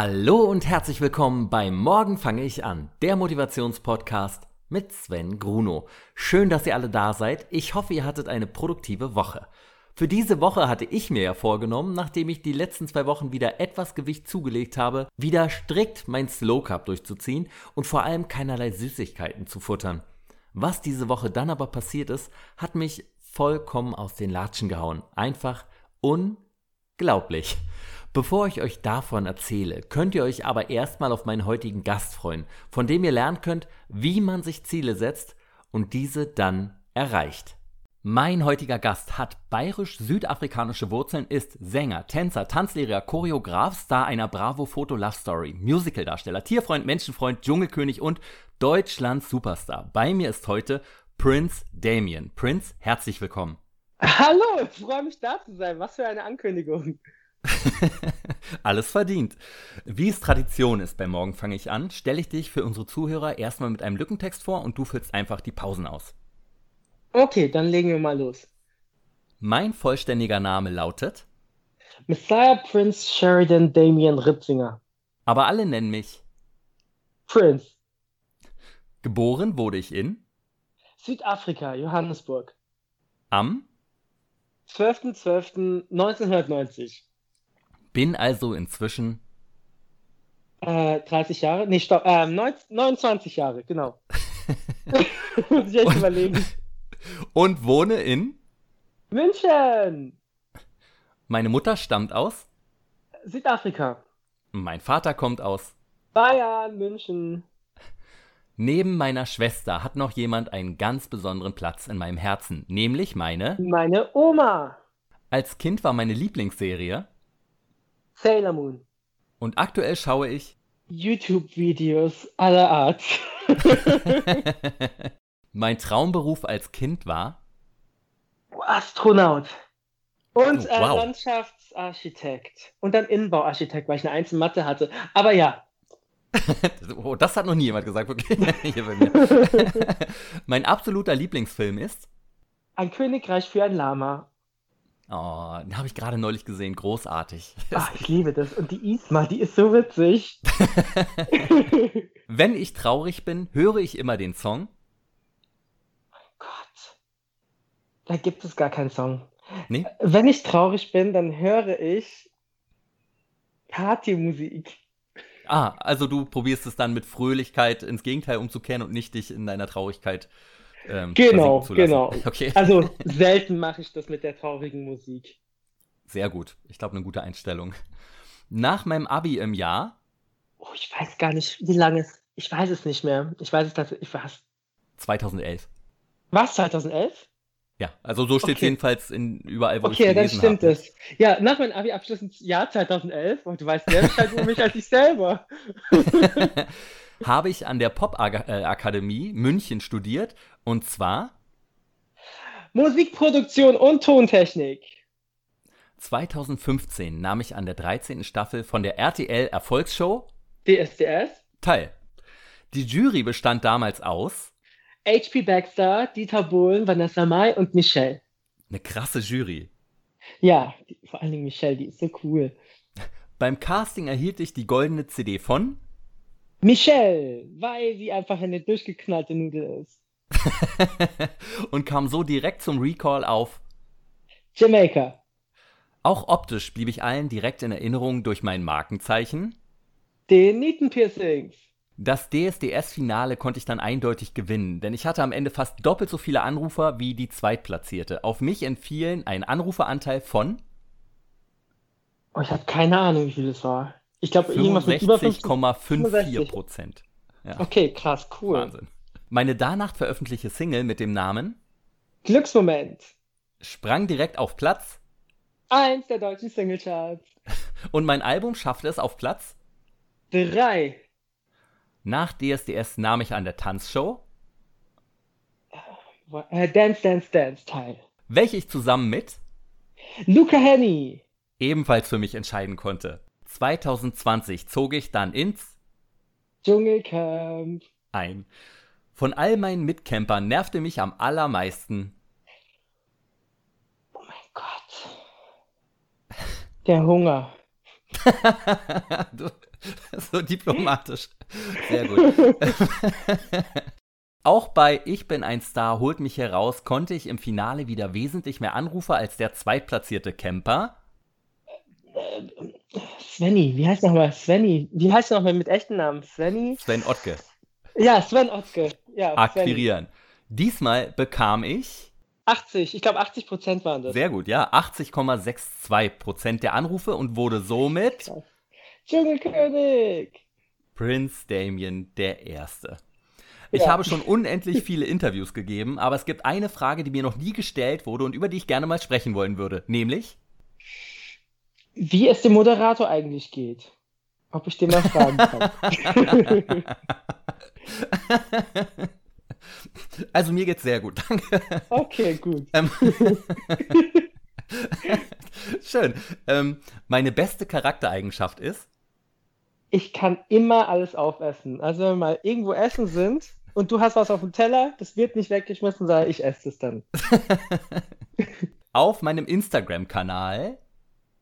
Hallo und herzlich willkommen bei Morgen fange ich an, der Motivationspodcast mit Sven Gruno. Schön, dass ihr alle da seid. Ich hoffe, ihr hattet eine produktive Woche. Für diese Woche hatte ich mir ja vorgenommen, nachdem ich die letzten zwei Wochen wieder etwas Gewicht zugelegt habe, wieder strikt mein Slow Cup durchzuziehen und vor allem keinerlei Süßigkeiten zu futtern. Was diese Woche dann aber passiert ist, hat mich vollkommen aus den Latschen gehauen. Einfach unglaublich. Bevor ich euch davon erzähle, könnt ihr euch aber erstmal auf meinen heutigen Gast freuen, von dem ihr lernen könnt, wie man sich Ziele setzt und diese dann erreicht. Mein heutiger Gast hat bayerisch-südafrikanische Wurzeln, ist Sänger, Tänzer, Tanzlehrer, Choreograf, Star einer Bravo Foto Love Story, Musicaldarsteller, Tierfreund, Menschenfreund, Dschungelkönig und Deutschlands Superstar. Bei mir ist heute Prince Damien. Prince, herzlich willkommen. Hallo, ich freue mich da zu sein. Was für eine Ankündigung. Alles verdient. Wie es Tradition ist, beim Morgen fange ich an, stelle ich dich für unsere Zuhörer erstmal mit einem Lückentext vor und du füllst einfach die Pausen aus. Okay, dann legen wir mal los. Mein vollständiger Name lautet Messiah Prince Sheridan Damian Ritzinger. Aber alle nennen mich Prince. Geboren wurde ich in Südafrika, Johannesburg. Am 12.12.1990. Bin also inzwischen Äh, 30 Jahre? Nee, stopp. Äh, 29 Jahre, genau. Muss ich echt Und- überlegen. und wohne in. München! Meine Mutter stammt aus. Südafrika. Mein Vater kommt aus. Bayern, München. Neben meiner Schwester hat noch jemand einen ganz besonderen Platz in meinem Herzen, nämlich meine. Meine Oma. Als Kind war meine Lieblingsserie Sailor Moon. und aktuell schaue ich. YouTube-Videos aller Art. mein Traumberuf als Kind war. Astronaut. Und Oh, äh, wow. Landschaftsarchitekt. Und dann Innenbauarchitekt, weil ich eine Eins in Mathe hatte. Aber ja. Oh, das hat noch nie jemand gesagt, wirklich. Hier bei mir. mein absoluter Lieblingsfilm ist. Ein Königreich für ein Lama. Oh, den habe ich gerade neulich gesehen. Großartig. Ach, ich liebe das. Und die Isma, die ist so witzig. Wenn ich traurig bin, höre ich immer den Song. Gott. Da gibt es gar keinen Song. Nee? Wenn ich traurig bin, dann höre ich Partymusik. Ah, also du probierst es dann mit Fröhlichkeit ins Gegenteil umzukehren und nicht dich in deiner Traurigkeit ähm, Genau, genau. Okay, Also selten mache ich das mit der traurigen Musik. sehr gut. Ich glaube, eine gute Einstellung. Nach meinem Abi im Jahr Oh, ich weiß gar nicht, wie lange es. Ich weiß es nicht mehr. Ich weiß es tatsächlich. Was? 2011. Was? 2011? Ja, also so steht Okay. jedenfalls in überall, wo ich Okay, dann stimmt habe. es. Ja, nach meinem Abi-Abschluss im Jahr 2011, und du weißt mehr Bescheid über mich als ich selber. habe ich an der Pop-Akademie München studiert und zwar Musikproduktion und Tontechnik. 2015 nahm ich an der 13. Staffel von der RTL Erfolgsshow DSDS. teil. Die Jury bestand damals aus HP Baxter, Dieter Bohlen, Vanessa Mai und Michelle. eine krasse Jury. Ja, vor allen Dingen Michelle, die ist so cool. Beim Casting erhielt ich die goldene CD von Michelle, weil sie einfach eine durchgeknallte Nudel ist. und kam so direkt zum Recall auf. Jamaica. Auch optisch blieb ich allen direkt in Erinnerung durch mein Markenzeichen. Den Nietenpiercings. Das DSDS-Finale konnte ich dann eindeutig gewinnen, denn ich hatte am Ende fast doppelt so viele Anrufer wie die Zweitplatzierte. Auf mich entfielen ein Anruferanteil von Oh, ich habe keine Ahnung, wie viel es war. Ich glaube, irgendwas mit über 50. 65,54 Prozent. Ja, Okay, krass, cool. Wahnsinn. Meine danach veröffentlichte Single mit dem Namen Glücksmoment. sprang direkt auf Platz Eins der deutschen Singlecharts. und mein Album schaffte es auf Platz. Drei. Nach DSDS nahm ich an der Tanzshow, Äh, Dance, Dance, Dance Teil. welche ich zusammen mit Luca Henny. ebenfalls für mich entscheiden konnte. 2020 zog ich dann ins Dschungelcamp. ein. Von all meinen Mitcampern nervte mich am allermeisten. Oh mein Gott. Der Hunger. du, so diplomatisch. Sehr gut. Auch bei Ich bin ein Star holt mich heraus konnte ich im Finale wieder wesentlich mehr Anrufe als der zweitplatzierte Camper. Svenny, wie heißt nochmal? Svenny, wie heißt nochmal mit echten Namen? Svenny? Sven Ottke. Ja, Sven Ottke. Ja, Akquirieren. Diesmal bekam ich 80, ich glaube 80 Prozent waren das. Sehr gut, ja. 80,62 Prozent der Anrufe und wurde somit Dschungelkönig. Prince Damien der Erste. Ich ja. habe schon unendlich viele Interviews gegeben, aber es gibt eine Frage, die mir noch nie gestellt wurde und über die ich gerne mal sprechen wollen würde, nämlich wie es dem Moderator eigentlich geht. Ob ich den mal fragen kann. Also mir geht's sehr gut, danke. Okay, gut. Ähm, schön. Ähm, meine beste Charaktereigenschaft ist? Ich kann immer alles aufessen. Also wenn wir mal irgendwo essen sind und du hast was auf dem Teller, das wird nicht weggeschmissen, sondern ich esse es dann. auf meinem Instagram-Kanal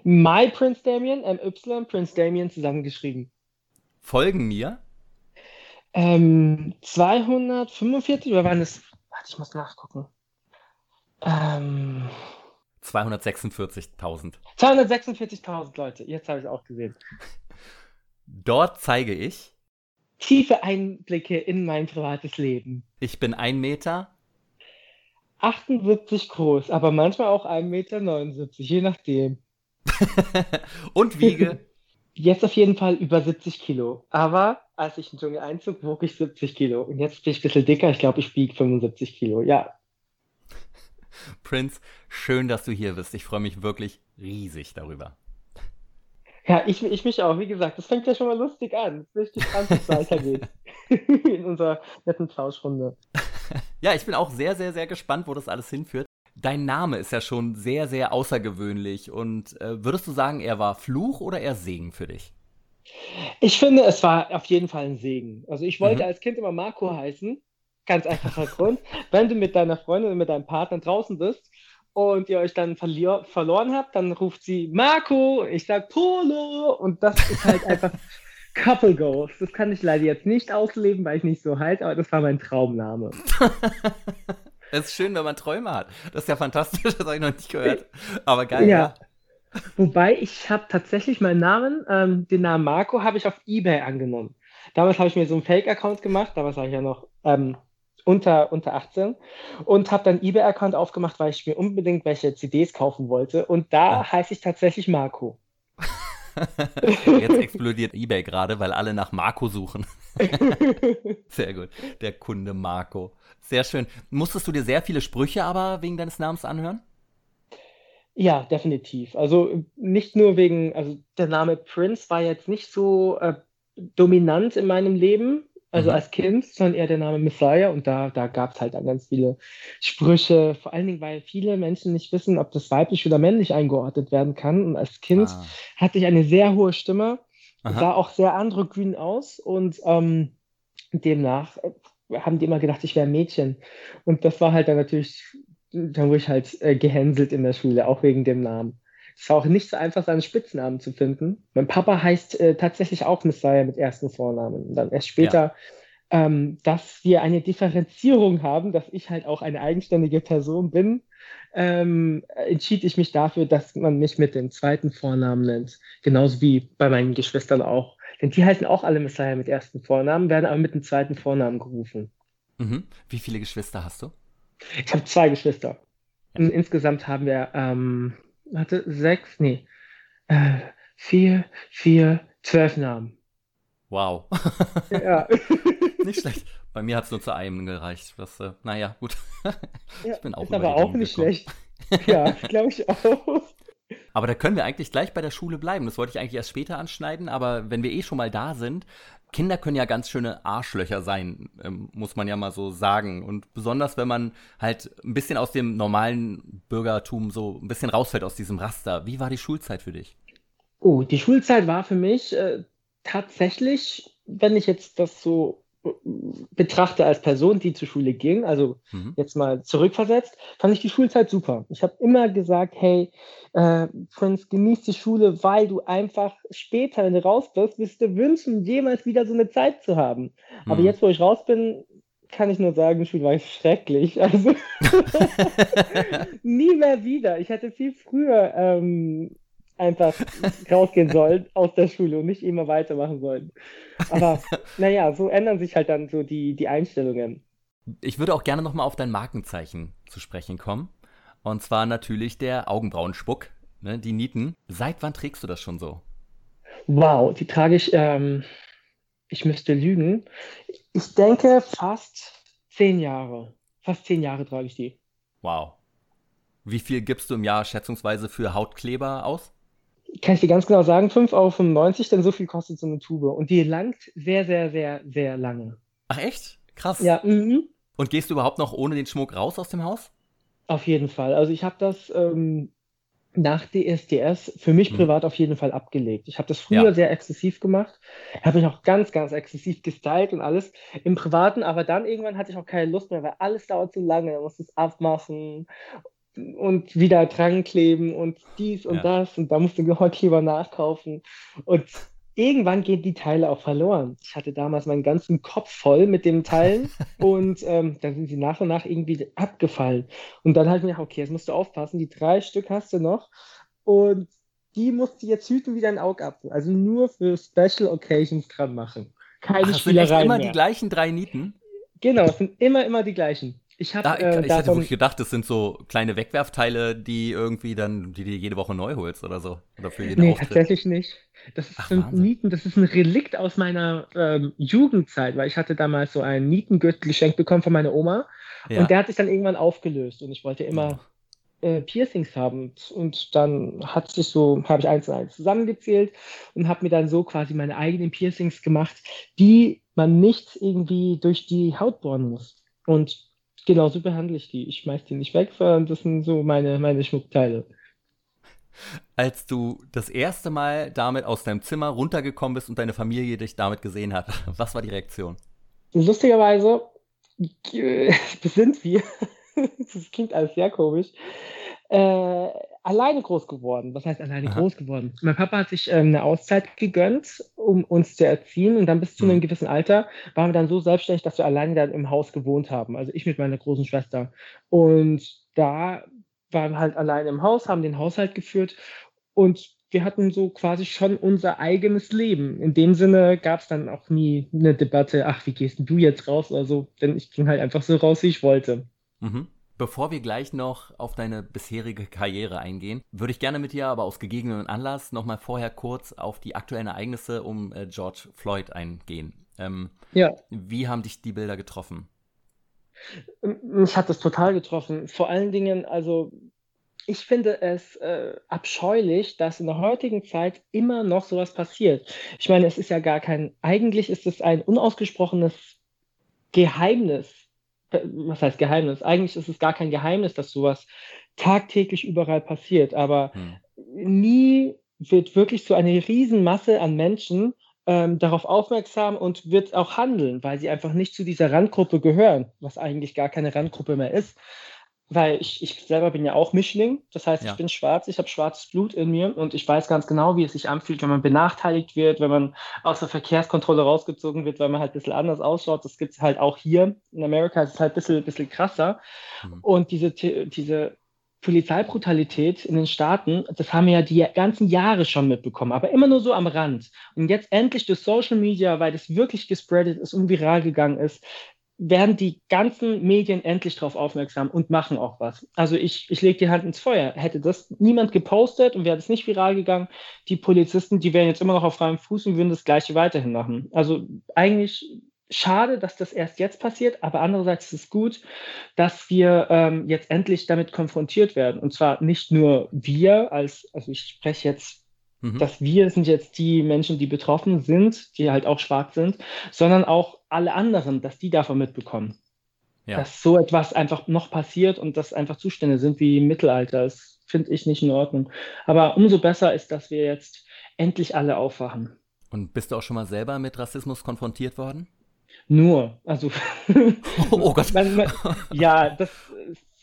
My Prince Damien, MY Prince Damien zusammengeschrieben. Folgen mir? Ähm, 245 oder waren es? Warte, ich muss nachgucken. Ähm, 246.000. 246.000 Leute, jetzt habe ich es auch gesehen. Dort zeige ich tiefe Einblicke in mein privates Leben. Ich bin ein Meter 78 groß, aber manchmal auch 1,79 Meter, je nachdem. Und wiege Jetzt auf jeden Fall über 70 Kilo. Aber als ich in den Dschungel einzog, wog ich 70 Kilo. Und jetzt bin ich ein bisschen dicker. Ich glaube, ich wiege 75 Kilo. Ja. Prince, schön, dass du hier bist. Ich freue mich wirklich riesig darüber. Ja, ich, ich mich auch. Wie gesagt, das fängt ja schon mal lustig an. Es ist richtig spannend, wie es weitergeht. in unserer netten Tauschrunde. Ja, ich bin auch sehr, sehr, sehr gespannt, wo das alles hinführt. Dein Name ist ja schon sehr, sehr außergewöhnlich. Und äh, würdest du sagen, er war Fluch oder eher Segen für dich? Ich finde, es war auf jeden Fall ein Segen. Also ich wollte mhm. als Kind immer Marco heißen. Ganz einfacher Grund. Wenn du mit deiner Freundin und mit deinem Partner draußen bist und ihr euch dann verloren habt, dann ruft sie Marco, ich sag Polo und das ist halt einfach Couple Goals. Das kann ich leider jetzt nicht ausleben, weil ich nicht so halt, aber das war mein Traumname. Es ist schön, wenn man Träume hat. Das ist ja fantastisch, das habe ich noch nicht gehört. Aber geil, ja. ja. Wobei ich habe tatsächlich meinen Namen, ähm, den Namen Marco, habe ich auf Ebay angenommen. Damals habe ich mir so einen Fake-Account gemacht, damals war ich ja noch ähm, unter, unter 18 und habe dann Ebay-Account aufgemacht, weil ich mir unbedingt welche CDs kaufen wollte. Und da ja. heiße ich tatsächlich Marco. Jetzt explodiert eBay gerade, weil alle nach Marco suchen. Sehr gut. Der Kunde Marco. Sehr schön. Musstest du dir sehr viele Sprüche aber wegen deines Namens anhören? Ja, definitiv. Also nicht nur wegen, also der Name Prince war jetzt nicht so äh, dominant in meinem Leben, also mhm. als Kind, sondern eher der Name Messiah und da, da gab es halt dann ganz viele Sprüche, vor allen Dingen, weil viele Menschen nicht wissen, ob das weiblich oder männlich eingeordnet werden kann. Und als Kind ah. hatte ich eine sehr hohe Stimme, Aha. sah auch sehr androgyn aus und ähm, demnach äh, haben die immer gedacht, ich wäre ein Mädchen. Und das war halt dann natürlich, da wurde ich halt äh, gehänselt in der Schule, auch wegen dem Namen. Es war auch nicht so einfach, seinen Spitznamen zu finden. Mein Papa heißt äh, tatsächlich auch Messiah mit ersten Vornamen. Und dann erst später, ja. ähm, dass wir eine Differenzierung haben, dass ich halt auch eine eigenständige Person bin, ähm, entschied ich mich dafür, dass man mich mit dem zweiten Vornamen nennt. Genauso wie bei meinen Geschwistern auch. Denn die heißen auch alle Messiah mit ersten Vornamen, werden aber mit dem zweiten Vornamen gerufen. Mhm. Wie viele Geschwister hast du? Ich habe zwei Geschwister. Und insgesamt haben wir ähm, warte, sechs, nee, äh, vier, vier, zwölf Namen. Wow. Ja. nicht schlecht. Bei mir hat es nur zu einem gereicht. Das, äh, naja, gut. ich bin auch ist aber auch nicht gekommen. schlecht. Ja, glaube ich auch. Aber da können wir eigentlich gleich bei der Schule bleiben. Das wollte ich eigentlich erst später anschneiden, aber wenn wir eh schon mal da sind, Kinder können ja ganz schöne Arschlöcher sein, ähm, muss man ja mal so sagen. Und besonders, wenn man halt ein bisschen aus dem normalen Bürgertum so ein bisschen rausfällt aus diesem Raster. Wie war die Schulzeit für dich? Oh, die Schulzeit war für mich äh, tatsächlich, wenn ich jetzt das so betrachte als Person, die zur Schule ging, also mhm. jetzt mal zurückversetzt, fand ich die Schulzeit super. Ich habe immer gesagt, hey, äh, Prince, genieß die Schule, weil du einfach später, wenn du raus bist, wirst du wünschen, jemals wieder so eine Zeit zu haben. Mhm. Aber jetzt, wo ich raus bin, kann ich nur sagen, Schule war schrecklich. Also nie mehr wieder. Ich hätte viel früher ähm, einfach rausgehen sollen aus der Schule und nicht immer weitermachen sollen. Aber naja, so ändern sich halt dann so die, die Einstellungen. Ich würde auch gerne nochmal auf dein Markenzeichen zu sprechen kommen. Und zwar natürlich der Augenbrauenspuck, ne, die Nieten. Seit wann trägst du das schon so? Wow, die trage ich, ähm, ich müsste lügen. Ich denke fast zehn Jahre. Fast zehn Jahre trage ich die. Wow. Wie viel gibst du im Jahr schätzungsweise für Hautkleber aus? Kann ich dir ganz genau sagen, 5,95 Euro, denn so viel kostet so eine Tube. Und die langt sehr, sehr, sehr, sehr lange. Ach echt? Krass. Ja. Mhm. Und gehst du überhaupt noch ohne den Schmuck raus aus dem Haus? Auf jeden Fall. Also ich habe das ähm, nach DSDS für mich mhm. privat auf jeden Fall abgelegt. Ich habe das früher ja. sehr exzessiv gemacht, habe mich auch ganz, ganz exzessiv gestylt und alles im Privaten, aber dann irgendwann hatte ich auch keine Lust mehr, weil alles dauert zu lange, man muss es abmachen und wieder dran kleben und dies und ja. das und da musst du Gehäukleber nachkaufen und irgendwann gehen die Teile auch verloren. Ich hatte damals meinen ganzen Kopf voll mit den Teilen und ähm, dann sind sie nach und nach irgendwie abgefallen. Und dann halt mir, okay, jetzt musst du aufpassen, die drei Stück hast du noch und die musst du jetzt hüten wie dein Augapfel. Also nur für Special Occasions dran machen. Keine Ach, Spielereien sind immer mehr. die gleichen drei Nieten? Genau, es sind immer, immer die gleichen. Ich, hab, ah, äh, ich hätte wirklich gedacht, das sind so kleine Wegwerfteile, die irgendwie dann, die dir jede Woche neu holst oder so. Oder für jeden nee, Auftritt. tatsächlich nicht. Das ist Ach, ein Nieten, das ist ein Relikt aus meiner ähm, Jugendzeit, weil ich hatte damals so einen Nietengürtel geschenkt bekommen von meiner Oma ja. und der hat sich dann irgendwann aufgelöst und ich wollte immer äh, Piercings haben und dann hat sich so, habe ich eins und eins zusammengezählt und habe mir dann so quasi meine eigenen Piercings gemacht, die man nicht irgendwie durch die Haut bohren muss. Und genauso behandle ich die. Ich schmeiß die nicht weg, sondern das sind so meine, meine Schmuckteile. Als du das erste Mal damit aus deinem Zimmer runtergekommen bist und deine Familie dich damit gesehen hat, was war die Reaktion? Lustigerweise sind wir, das klingt alles sehr komisch, äh, alleine groß geworden. Was heißt alleine Aha. groß geworden? Mein Papa hat sich ähm, eine Auszeit gegönnt, um uns zu erziehen. Und dann bis zu einem mhm. gewissen Alter waren wir dann so selbstständig, dass wir alleine dann im Haus gewohnt haben. Also ich mit meiner großen Schwester. Und da waren wir halt alleine im Haus, haben den Haushalt geführt und wir hatten so quasi schon unser eigenes Leben. In dem Sinne gab es dann auch nie eine Debatte, ach, wie gehst du jetzt raus oder so, denn ich ging halt einfach so raus, wie ich wollte. Mhm. Bevor wir gleich noch auf deine bisherige Karriere eingehen, würde ich gerne mit dir aber aus gegebenem Anlass nochmal vorher kurz auf die aktuellen Ereignisse um äh, George Floyd eingehen. Ähm, ja. Wie haben dich die Bilder getroffen? Mich hat das total getroffen. Vor allen Dingen, also ich finde es äh, abscheulich, dass in der heutigen Zeit immer noch sowas passiert. Ich meine, es ist ja gar kein, eigentlich ist es ein unausgesprochenes Geheimnis, was heißt Geheimnis? Eigentlich ist es gar kein Geheimnis, dass sowas tagtäglich überall passiert, aber hm. nie wird wirklich so eine Riesenmasse an Menschen ähm, darauf aufmerksam und wird auch handeln, weil sie einfach nicht zu dieser Randgruppe gehören, was eigentlich gar keine Randgruppe mehr ist weil ich, ich selber bin ja auch Mischling, das heißt, ja. ich bin schwarz, ich habe schwarzes Blut in mir und ich weiß ganz genau, wie es sich anfühlt, wenn man benachteiligt wird, wenn man aus der Verkehrskontrolle rausgezogen wird, weil man halt ein bisschen anders ausschaut. Das gibt es halt auch hier. In Amerika ist es halt ein bisschen, bisschen krasser. Mhm. Und diese, diese Polizeibrutalität in den Staaten, das haben wir ja die ganzen Jahre schon mitbekommen, aber immer nur so am Rand. Und jetzt endlich durch Social Media, weil das wirklich gespreadet ist und viral gegangen ist, werden die ganzen Medien endlich darauf aufmerksam und machen auch was. Also ich, ich lege die Hand ins Feuer. Hätte das niemand gepostet und wäre das nicht viral gegangen, die Polizisten, die wären jetzt immer noch auf freiem Fuß und würden das Gleiche weiterhin machen. Also eigentlich schade, dass das erst jetzt passiert, aber andererseits ist es gut, dass wir ähm, jetzt endlich damit konfrontiert werden. Und zwar nicht nur wir als, also ich spreche jetzt Mhm. Dass wir sind jetzt die Menschen, die betroffen sind, die halt auch schwarz sind, sondern auch alle anderen, dass die davon mitbekommen. Ja. Dass so etwas einfach noch passiert und dass einfach Zustände sind wie im Mittelalter. Das finde ich nicht in Ordnung. Aber umso besser ist, dass wir jetzt endlich alle aufwachen. Und bist du auch schon mal selber mit Rassismus konfrontiert worden? Nur, also Oh, oh Gott. man, man, ja, das,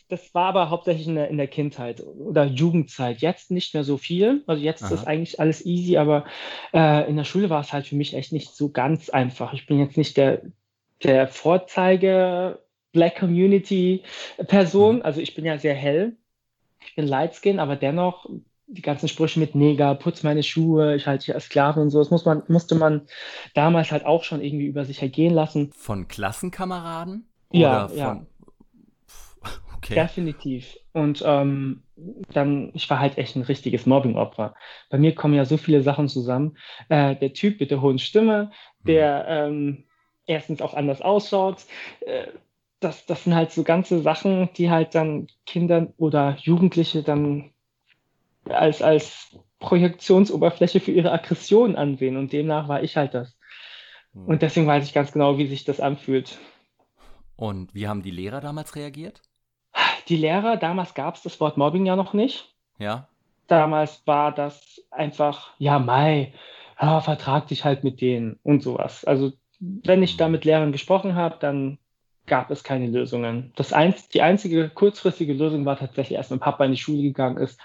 das war aber hauptsächlich in der, in der Kindheit oder Jugendzeit. Jetzt nicht mehr so viel. Also jetzt Aha. ist eigentlich alles easy, aber äh, in der Schule war es halt für mich echt nicht so ganz einfach. Ich bin jetzt nicht der, der Vorzeige Black Community Person. Mhm. Also ich bin ja sehr hell. Ich bin light skin, aber dennoch die ganzen Sprüche mit Neger, putz meine Schuhe, ich halte dich als Sklave und so, das muss man, musste man damals halt auch schon irgendwie über sich ergehen lassen. Von Klassenkameraden? Ja, Oder ja. von. Okay. Definitiv. Und ähm, dann, ich war halt echt ein richtiges Mobbing-Opfer. Bei mir kommen ja so viele Sachen zusammen. Äh, der Typ mit der hohen Stimme, Hm. der ähm, erstens auch anders ausschaut. Äh, das, das sind halt so ganze Sachen, die halt dann Kinder oder Jugendliche dann als, als Projektionsoberfläche für ihre Aggression ansehen. Und demnach war ich halt das. Hm. Und deswegen weiß ich ganz genau, wie sich das anfühlt. Und wie haben die Lehrer damals reagiert? Die Lehrer, damals gab es das Wort Mobbing ja noch nicht. Ja? Damals war das einfach, ja, Mai, ja, vertrag dich halt mit denen und sowas. Also, wenn ich da mit Lehrern gesprochen habe, dann gab es keine Lösungen. Das einz die einzige kurzfristige Lösung war tatsächlich, als mein Papa in die Schule gegangen ist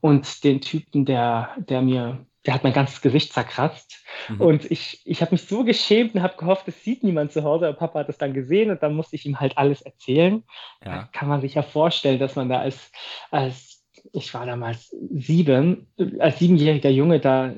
und den Typen, der, der mir, der hat mein ganzes Gesicht zerkratzt. Mhm. Und ich, ich habe mich so geschämt und habe gehofft, es sieht niemand zu Hause. Aber Papa hat es dann gesehen und dann musste ich ihm halt alles erzählen. Da Ja. kann man sich ja vorstellen, dass man da als, als ich war damals sieben, als siebenjähriger Junge da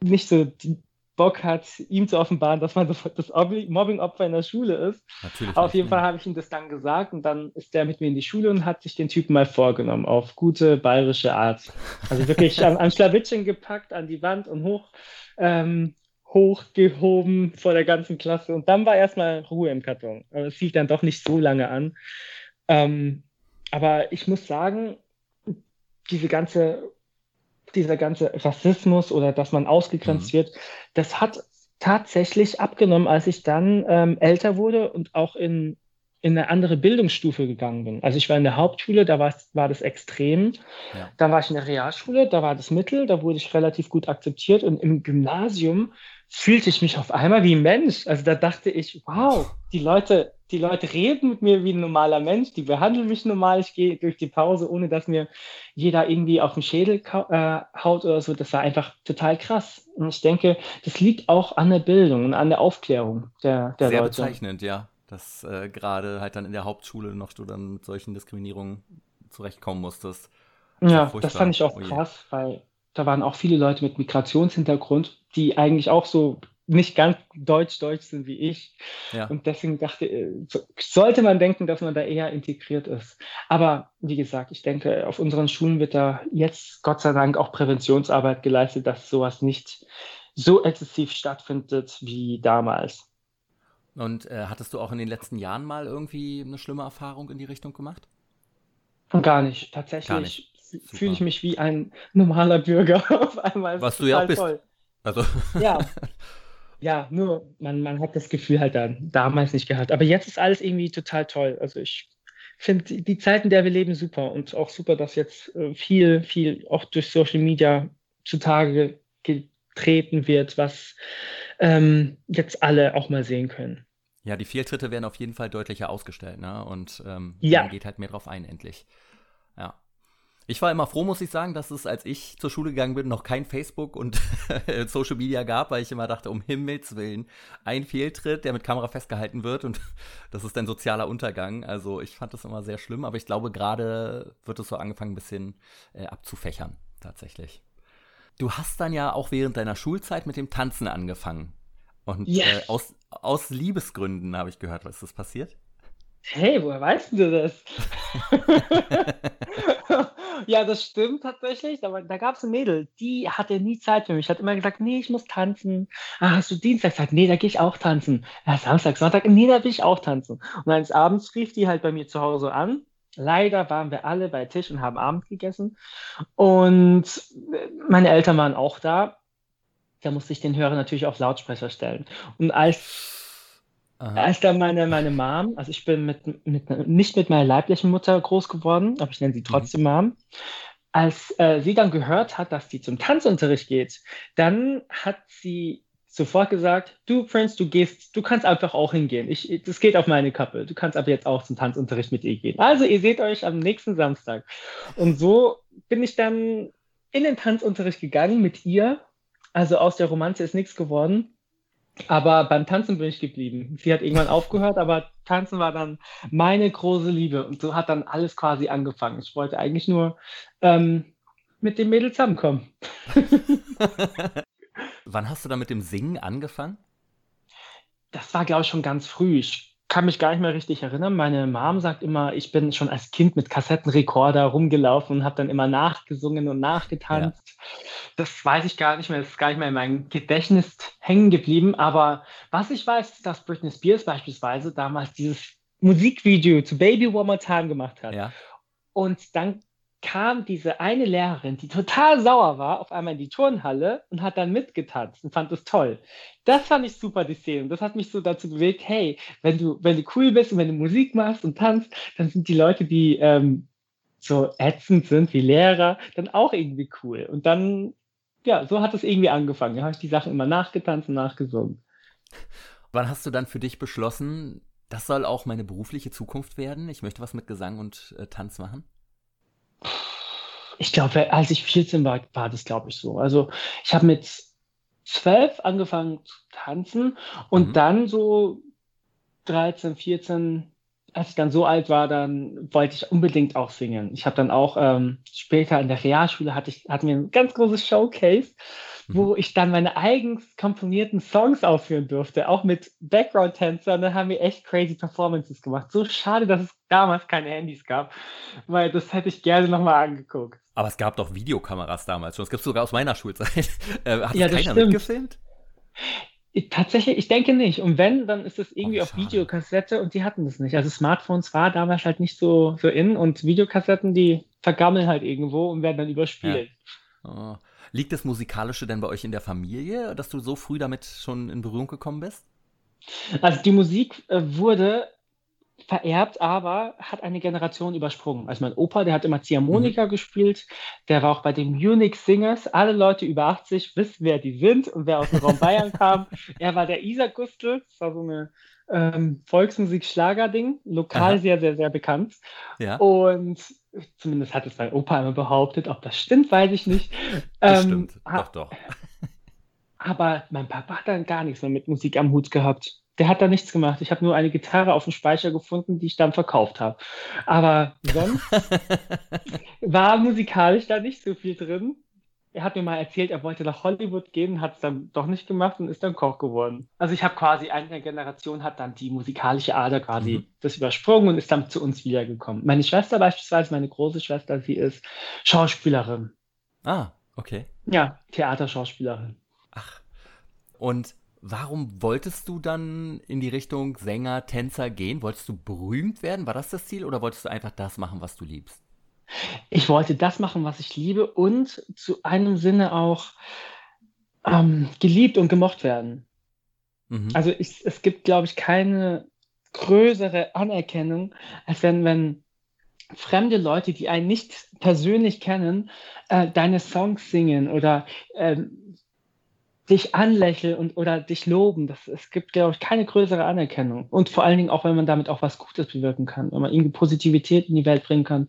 nicht so die Bock hat, ihm zu offenbaren, dass man das Obli- Mobbing-Opfer in der Schule ist. Natürlich. Auf jeden Fall nee. habe ich ihm das dann gesagt und dann ist der mit mir in die Schule und hat sich den Typen mal vorgenommen, auf gute bayerische Art. Also wirklich an, an Schlawittchen gepackt, an die Wand und hoch, ähm, hochgehoben vor der ganzen Klasse. Und dann war erstmal Ruhe im Karton. Aber es hielt dann doch nicht so lange an. Ähm, aber ich muss sagen, diese ganze, dieser ganze Rassismus oder dass man ausgegrenzt Mhm. wird, das hat tatsächlich abgenommen, als ich dann ähm, älter wurde und auch in, in eine andere Bildungsstufe gegangen bin. Also ich war in der Hauptschule, da war, war das extrem. Ja. Dann war ich in der Realschule, da war das Mittel, da wurde ich relativ gut akzeptiert. Und im Gymnasium fühlte ich mich auf einmal wie ein Mensch. Also da dachte ich, wow, die Leute, die Leute reden mit mir wie ein normaler Mensch, die behandeln mich normal, ich gehe durch die Pause, ohne dass mir jeder irgendwie auf den Schädel äh, haut oder so. Das war einfach total krass. Und ich denke, das liegt auch an der Bildung und an der Aufklärung der, der Sehr Leute. bezeichnend, ja. Dass äh, gerade halt dann in der Hauptschule noch du dann mit solchen Diskriminierungen zurechtkommen musstest. ist Ja, das fand ich auch Oh krass, weil da waren auch viele Leute mit Migrationshintergrund, die eigentlich auch so nicht ganz deutsch-deutsch sind wie ich. Ja. Und deswegen dachte, äh, so- sollte man denken, dass man da eher integriert ist. Aber wie gesagt, ich denke, auf unseren Schulen wird da jetzt Gott sei Dank auch Präventionsarbeit geleistet, dass sowas nicht so exzessiv stattfindet wie damals. Und äh, hattest du auch in den letzten Jahren mal irgendwie eine schlimme Erfahrung in die Richtung gemacht? Gar nicht. Tatsächlich Gar nicht. Fühle ich mich wie ein normaler Bürger auf einmal. Was du ja auch bist. toll. Also, Ja, ja, nur man, man hat das Gefühl halt dann damals nicht gehabt. Aber jetzt ist alles irgendwie total toll. Also ich finde die, die Zeit, in der wir leben, super und auch super, dass jetzt äh, viel, viel auch durch Social Media zutage getreten wird, was ähm, jetzt alle auch mal sehen können. ja, die Fehltritte werden auf jeden Fall deutlicher ausgestellt, ne? Und ähm, Ja. man geht halt mehr drauf ein, endlich. Ja. Ich war immer froh, muss ich sagen, dass es, als ich zur Schule gegangen bin, noch kein Facebook und Social Media gab, weil ich immer dachte, um Himmels Willen, ein Fehltritt, der mit Kamera festgehalten wird und das ist ein sozialer Untergang. Also ich fand das immer sehr schlimm, aber ich glaube, gerade wird es so angefangen, ein bisschen äh, abzufächern, tatsächlich. Du hast dann ja auch während deiner Schulzeit mit dem Tanzen angefangen. Und Ja. äh, aus, aus Liebesgründen habe ich gehört, was ist das passiert? Hey, woher weißt du das? ja, das stimmt tatsächlich. Aber da gab es ein Mädel, die hatte nie Zeit für mich. Hat immer gesagt, nee, ich muss tanzen. Ah, hast du Dienstag gesagt? Nee, da gehe ich auch tanzen. Ja, Samstag, Sonntag, nee, da will ich auch tanzen. Und eines Abends rief die halt bei mir zu Hause an. Leider waren wir alle bei Tisch und haben Abend gegessen. Und meine Eltern waren auch da. Da musste ich den Hörer natürlich auf Lautsprecher stellen. Und als Aha. als dann meine, meine Mom, also ich bin mit, mit, nicht mit meiner leiblichen Mutter groß geworden, aber ich nenne sie trotzdem Mom. Als äh, sie dann gehört hat, dass die zum Tanzunterricht geht, dann hat sie sofort gesagt, du Prince, du gehst, du kannst einfach auch hingehen. Ich, das geht auf meine Kappe. Du kannst aber jetzt auch zum Tanzunterricht mit ihr gehen. Also ihr seht euch am nächsten Samstag. Und so bin ich dann in den Tanzunterricht gegangen mit ihr. Also aus der Romanze ist nichts geworden. Aber beim Tanzen bin ich geblieben. Sie hat irgendwann aufgehört, aber Tanzen war dann meine große Liebe. Und so hat dann alles quasi angefangen. Ich wollte eigentlich nur ähm, mit dem Mädel zusammenkommen. Wann hast du da mit dem Singen angefangen? Das war, glaube ich, schon ganz früh. Ich kann mich gar nicht mehr richtig erinnern. Meine Mom sagt immer, ich bin schon als Kind mit Kassettenrekorder rumgelaufen und habe dann immer nachgesungen und nachgetanzt. Ja. Das weiß ich gar nicht mehr. Das ist gar nicht mehr in meinem Gedächtnis hängen geblieben. Aber was ich weiß, ist, dass Britney Spears beispielsweise damals dieses Musikvideo zu Baby One More Time gemacht hat. Ja. Und dann kam diese eine Lehrerin, die total sauer war, auf einmal in die Turnhalle und hat dann mitgetanzt und fand es toll. Das fand ich super, die Szene. Das hat mich so dazu bewegt, hey, wenn du, wenn du cool bist und wenn du Musik machst und tanzt, dann sind die Leute, die ähm, so ätzend sind wie Lehrer, dann auch irgendwie cool. Und dann, ja, so hat es irgendwie angefangen. Da habe ich die Sachen immer nachgetanzt und nachgesungen. Wann hast du dann für dich beschlossen, das soll auch meine berufliche Zukunft werden? Ich möchte was mit Gesang und äh, Tanz machen? Ich glaube, als ich 14 war, war das, glaube ich, so. Also ich habe mit zwölf angefangen zu tanzen und mhm. dann so 13, 14, als ich dann so alt war, dann wollte ich unbedingt auch singen. Ich habe dann auch ähm, später in der Realschule hatte ich hatten wir ein ganz großes Showcase wo mhm. ich dann meine eigens komponierten Songs aufführen durfte, auch mit Background-Tänzern. Da haben wir echt crazy Performances gemacht. So schade, dass es damals keine Handys gab, weil das hätte ich gerne nochmal angeguckt. Aber es gab doch Videokameras damals schon. Es gibt sogar aus meiner Schulzeit. Äh, hat ja, das keiner stimmt. mitgefilmt? Tatsächlich, ich denke nicht. Und wenn, dann ist es irgendwie oh, auf Videokassette und die hatten das nicht. Also Smartphones war damals halt nicht so, so in und Videokassetten, die vergammeln halt irgendwo und werden dann überspielt. Ja. Oh. Liegt das Musikalische denn bei euch in der Familie, dass du so früh damit schon in Berührung gekommen bist? Also die Musik äh, wurde vererbt, aber hat eine Generation übersprungen. Also mein Opa, der hat immer Ziehharmonika mhm. gespielt, der war auch bei den Munich Singers. Alle Leute über 80 wissen, wer die sind und wer aus dem Raum Bayern kam. Er war der Isa Gustl, das war so eine ähm, Volksmusik-Schlager-Ding, lokal Aha. sehr, sehr, sehr bekannt. Ja. Und zumindest hat es mein Opa immer behauptet, ob das stimmt, weiß ich nicht. Das ähm, stimmt, doch, doch. Aber mein Papa hat dann gar nichts mehr mit Musik am Hut gehabt. Der hat da nichts gemacht. Ich habe nur eine Gitarre auf dem Speicher gefunden, die ich dann verkauft habe. Aber sonst war musikalisch da nicht so viel drin er hat mir mal erzählt, er wollte nach Hollywood gehen, hat es dann doch nicht gemacht und ist dann Koch geworden. Also ich habe quasi eine Generation hat dann die musikalische Ader quasi mhm. das übersprungen und ist dann zu uns wiedergekommen. Meine Schwester beispielsweise, meine große Schwester, sie ist Schauspielerin. Ah, okay. Ja, Theaterschauspielerin. Ach. Und warum wolltest du dann in die Richtung Sänger, Tänzer gehen? Wolltest du berühmt werden? War das das Ziel oder wolltest du einfach das machen, was du liebst? Ich wollte das machen, was ich liebe und zu einem Sinne auch ähm, geliebt und gemocht werden. Mhm. Also ich, es gibt, glaube ich, keine größere Anerkennung, als wenn, wenn fremde Leute, die einen nicht persönlich kennen, äh, deine Songs singen oder ähm, dich anlächeln und oder dich loben. Das, es gibt, glaube ich, keine größere Anerkennung. Und vor allen Dingen auch, wenn man damit auch was Gutes bewirken kann, wenn man irgendwie Positivität in die Welt bringen kann.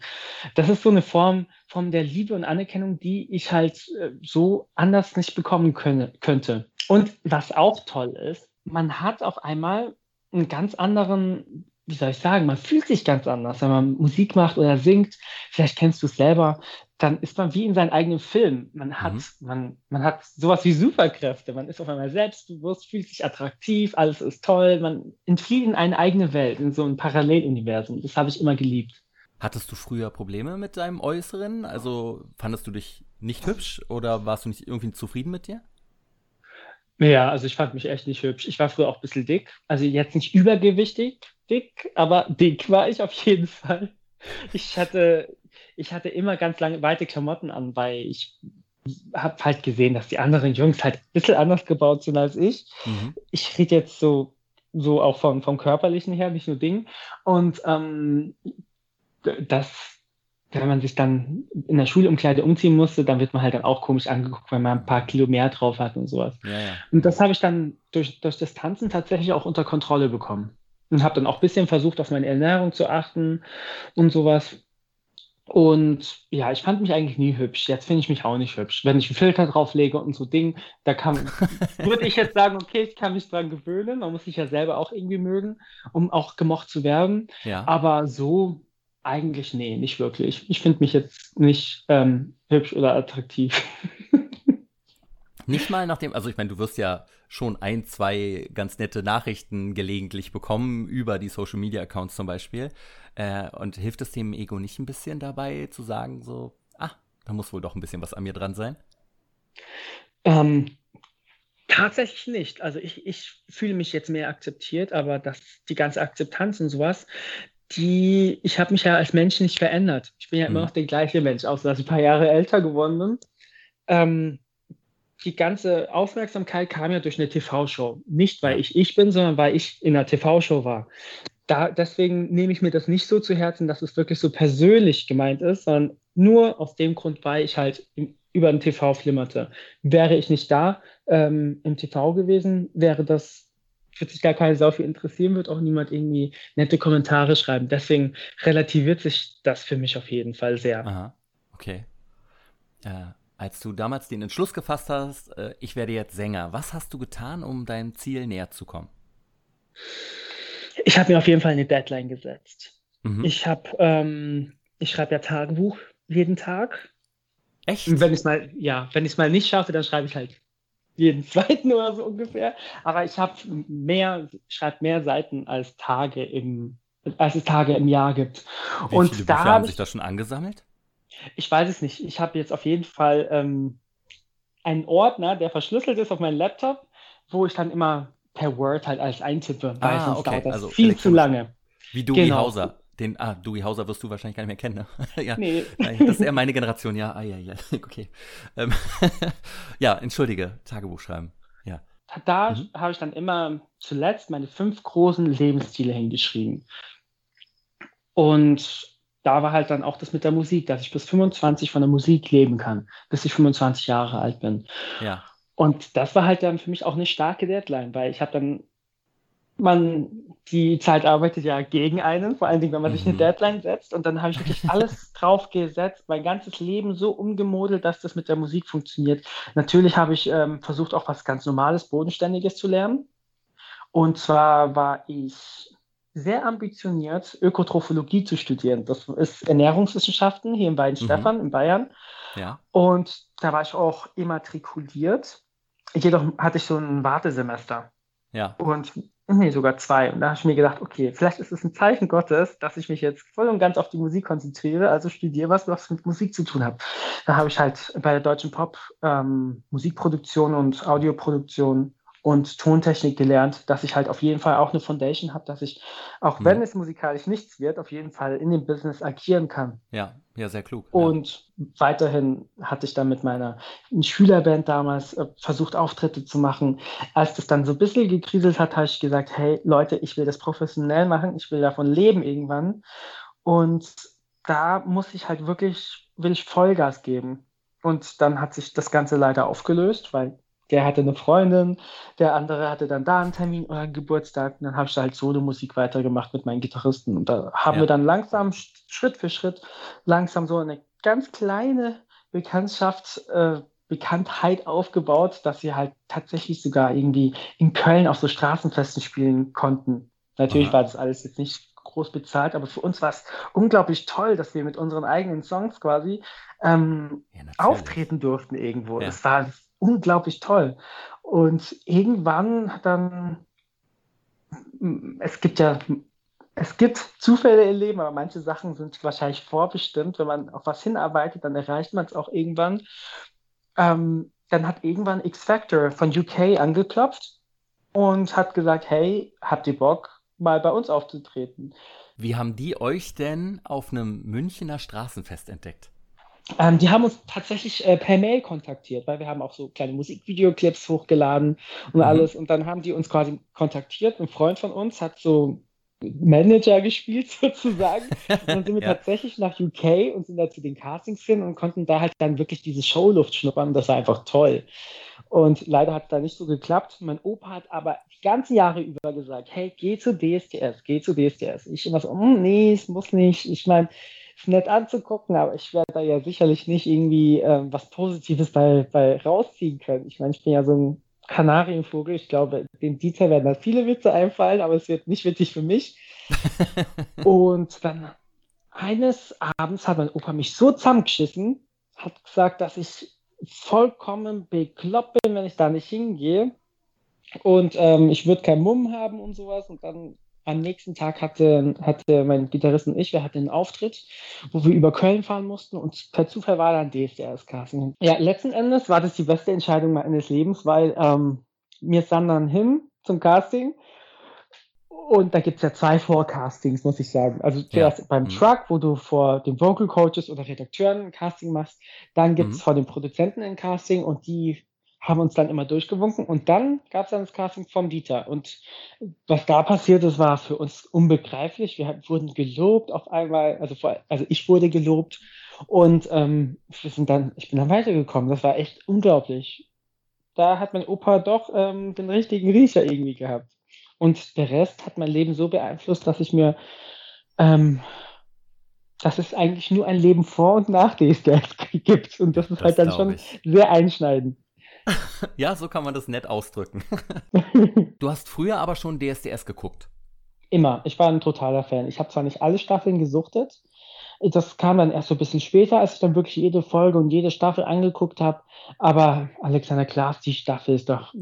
Das ist so eine Form, Form der Liebe und Anerkennung, die ich halt äh, so anders nicht bekommen könne, könnte. Und was auch toll ist, man hat auf einmal einen ganz anderen wie soll ich sagen, man fühlt sich ganz anders, wenn man Musik macht oder singt. Vielleicht kennst du es selber dann ist man wie in seinem eigenen Film. Man hat, mhm. man, man hat sowas wie Superkräfte. Man ist auf einmal selbstbewusst, fühlt sich attraktiv, alles ist toll. Man entflieht in eine eigene Welt, in so ein Paralleluniversum. Das habe ich immer geliebt. Hattest du früher Probleme mit deinem Äußeren? Also fandest du dich nicht hübsch oder warst du nicht irgendwie zufrieden mit dir? Ja, also ich fand mich echt nicht hübsch. Ich war früher auch ein bisschen dick. Also jetzt nicht übergewichtig dick, aber dick war ich auf jeden Fall. Ich hatte ich hatte immer ganz lange weite Klamotten an, weil ich habe halt gesehen, dass die anderen Jungs halt ein bisschen anders gebaut sind als ich. Mhm. Ich rede jetzt so, so auch vom, vom Körperlichen her, nicht nur Ding. Und ähm, das wenn man sich dann in der Schulumkleide umziehen musste, dann wird man halt dann auch komisch angeguckt, wenn man ein paar Kilo mehr drauf hat und sowas. Ja, ja. Und das habe ich dann durch, durch das Tanzen tatsächlich auch unter Kontrolle bekommen. Und habe dann auch ein bisschen versucht, auf meine Ernährung zu achten und sowas. Und ja, ich fand mich eigentlich nie hübsch. Jetzt finde ich mich auch nicht hübsch. Wenn ich einen Filter drauflege und so Ding, da kann, würde ich jetzt sagen, okay, ich kann mich dran gewöhnen. Man muss sich ja selber auch irgendwie mögen, um auch gemocht zu werden. Ja. Aber so eigentlich, nee, nicht wirklich. Ich finde mich jetzt nicht ähm, hübsch oder attraktiv. Nicht mal nachdem, also ich meine, du wirst ja schon ein, zwei ganz nette Nachrichten gelegentlich bekommen über die Social Media Accounts zum Beispiel. Äh, und hilft es dem Ego nicht ein bisschen dabei zu sagen, so, ah, da muss wohl doch ein bisschen was an mir dran sein? Ähm, tatsächlich nicht. Also ich, ich fühle mich jetzt mehr akzeptiert, aber das, die ganze Akzeptanz und sowas, die, ich habe mich ja als Mensch nicht verändert. Ich bin ja immer hm. noch der gleiche Mensch, außer dass ich ein paar Jahre älter geworden bin. Ähm, die ganze Aufmerksamkeit kam ja durch eine TV-Show. Nicht, weil ich ich bin, sondern weil ich in einer TV-Show war. Da, deswegen nehme ich mir das nicht so zu Herzen, dass es wirklich so persönlich gemeint ist, sondern nur aus dem Grund, weil ich halt im, über den TV flimmerte. Wäre ich nicht da ähm, im TV gewesen, wäre das, würde sich gar keine Sau für interessieren, wird auch niemand irgendwie nette Kommentare schreiben. Deswegen relativiert sich das für mich auf jeden Fall sehr. Aha, okay. Äh, als du damals den Entschluss gefasst hast, äh, ich werde jetzt Sänger, was hast du getan, um deinem Ziel näher zu kommen? Ich habe mir auf jeden Fall eine Deadline gesetzt. Mhm. Ich habe, ähm, ich schreibe ja Tagebuch jeden Tag. Echt? Und wenn ich mal, ja, wenn ich es mal nicht schaffe, dann schreibe ich halt jeden zweiten oder so ungefähr. Aber ich habe mehr, schreibe mehr Seiten als Tage im, als es Tage im Jahr gibt. Wie und viele da haben sich das schon angesammelt? Ich weiß es nicht. Ich habe jetzt auf jeden Fall ähm, einen Ordner, der verschlüsselt ist auf meinem Laptop, wo ich dann immer per Word halt alles eintippe, weil ah, okay. das also viel zu lange. Wie Dewey genau. Hauser. Den, ah, Dewey Hauser wirst du wahrscheinlich gar nicht mehr kennen. Ne? ja, nee. Das ist eher meine Generation, ja. Ah, ja, ja. Okay. Ähm, ja, entschuldige, Tagebuch schreiben. Ja. Da mhm. habe ich dann immer zuletzt meine fünf großen Lebensziele hingeschrieben. Und da war halt dann auch das mit der Musik, dass ich bis 25 von der Musik leben kann, bis ich 25 Jahre alt bin. Ja. Und das war halt dann für mich auch eine starke Deadline, weil ich habe dann, man, die Zeit arbeitet ja gegen einen, vor allen Dingen, wenn man mhm. sich eine mhm. Deadline setzt. Und dann habe ich wirklich alles drauf gesetzt, mein ganzes Leben so umgemodelt, dass das mit der Musik funktioniert. Natürlich habe ich ähm, versucht, auch was ganz Normales, Bodenständiges zu lernen. Und zwar war ich sehr ambitioniert, Ökotrophologie zu studieren. Das ist Ernährungswissenschaften hier in Weidenstephan mhm. in Bayern. Ja. Und da war ich auch immatrikuliert. Jedoch hatte ich so ein Wartesemester. Ja. Und nee, sogar zwei. Und da habe ich mir gedacht, okay, vielleicht ist es ein Zeichen Gottes, dass ich mich jetzt voll und ganz auf die Musik konzentriere, also studiere was, was mit Musik zu tun hat. Da habe ich halt bei der Deutschen Pop ähm, Musikproduktion und Audioproduktion und Tontechnik gelernt, dass ich halt auf jeden Fall auch eine Foundation habe, dass ich, auch mhm. wenn es musikalisch nichts wird, auf jeden Fall in dem Business agieren kann. Ja, ja, sehr klug. Und ja. weiterhin hatte ich dann mit meiner Schülerband damals äh, versucht, Auftritte zu machen. Als das dann so ein bisschen gekriselt hat, habe ich gesagt, hey Leute, ich will das professionell machen, ich will davon leben irgendwann. Und da muss ich halt wirklich, will ich Vollgas geben. Und dann hat sich das Ganze leider aufgelöst, weil der hatte eine Freundin, der andere hatte dann da einen Termin oder einen Geburtstag. Und dann habe ich halt Solo-Musik weitergemacht mit meinen Gitarristen. Und da haben ja. wir dann langsam, Schritt für Schritt, langsam so eine ganz kleine Bekanntschaft, äh, Bekanntheit aufgebaut, dass sie halt tatsächlich sogar irgendwie in Köln auf so Straßenfesten spielen konnten. Natürlich Aha. war das alles jetzt nicht groß bezahlt, aber für uns war es unglaublich toll, dass wir mit unseren eigenen Songs quasi ähm, ja, auftreten durften irgendwo. Ja. Das war unglaublich toll. Und irgendwann dann, es gibt ja, es gibt Zufälle im Leben, aber manche Sachen sind wahrscheinlich vorbestimmt. Wenn man auf was hinarbeitet, dann erreicht man es auch irgendwann. Ähm, dann hat irgendwann X Factor von UK angeklopft und hat gesagt, hey, habt ihr Bock, mal bei uns aufzutreten? Wie haben die euch denn auf einem Münchner Straßenfest entdeckt? Ähm, die haben uns tatsächlich äh, per Mail kontaktiert, weil wir haben auch so kleine Musikvideoclips hochgeladen und mhm. alles. Und dann haben die uns quasi kontaktiert. Ein Freund von uns hat so Manager gespielt sozusagen. Und dann sind wir ja. tatsächlich nach UK und sind da zu den Castings hin und konnten da halt dann wirklich diese Showluft schnuppern. Das war einfach toll. Und leider hat es da nicht so geklappt. Mein Opa hat aber die ganzen Jahre über gesagt, hey, geh zu DSDS, geh zu DSDS. Ich immer so, mm, nee, es muss nicht. Ich meine, ist nett anzugucken, aber ich werde da ja sicherlich nicht irgendwie äh, was Positives bei, bei rausziehen können. Ich meine, ich bin ja so ein Kanarienvogel. Ich glaube, dem Dieter werden da viele Witze einfallen, aber es wird nicht witzig für mich. und dann eines Abends hat mein Opa mich so zusammengeschissen, hat gesagt, dass ich vollkommen bekloppt bin, wenn ich da nicht hingehe. Und ähm, ich würde kein Mumm haben und sowas. Und dann am nächsten Tag hatte, hatte mein Gitarrist und ich, wir hatten einen Auftritt, wo wir über Köln fahren mussten und per Zufall war dann DSDS-Casting. Ja, letzten Endes war das die beste Entscheidung meines Lebens, weil ähm, wir sind dann hin zum Casting und da gibt es ja zwei Vorcastings, muss ich sagen. Also zuerst ja. beim mhm. Truck, wo du vor den Vocal Coaches oder Redakteuren ein Casting machst. Dann gibt es mhm. vor den Produzenten ein Casting und die haben uns dann immer durchgewunken. Und dann gab es dann das Casting vom Dieter. Und was da passiert ist, war für uns unbegreiflich. Wir wurden gelobt auf einmal, also, vor, also ich wurde gelobt. Und ähm, wir sind dann, ich bin dann weitergekommen. Das war echt unglaublich. Da hat mein Opa doch ähm, den richtigen Riecher irgendwie gehabt. Und der Rest hat mein Leben so beeinflusst, dass ich mir, ähm, dass es eigentlich nur ein Leben vor und nach DSDS gibt. Und das ist das halt dann schon ich. sehr einschneidend. Ja, so kann man das nett ausdrücken. du hast früher aber schon DSDS geguckt. Immer. Ich war ein totaler Fan. Ich habe zwar nicht alle Staffeln gesuchtet, das kam dann erst so ein bisschen später, als ich dann wirklich jede Folge und jede Staffel angeguckt habe. Aber Alexander Klaas, die Staffel ist doch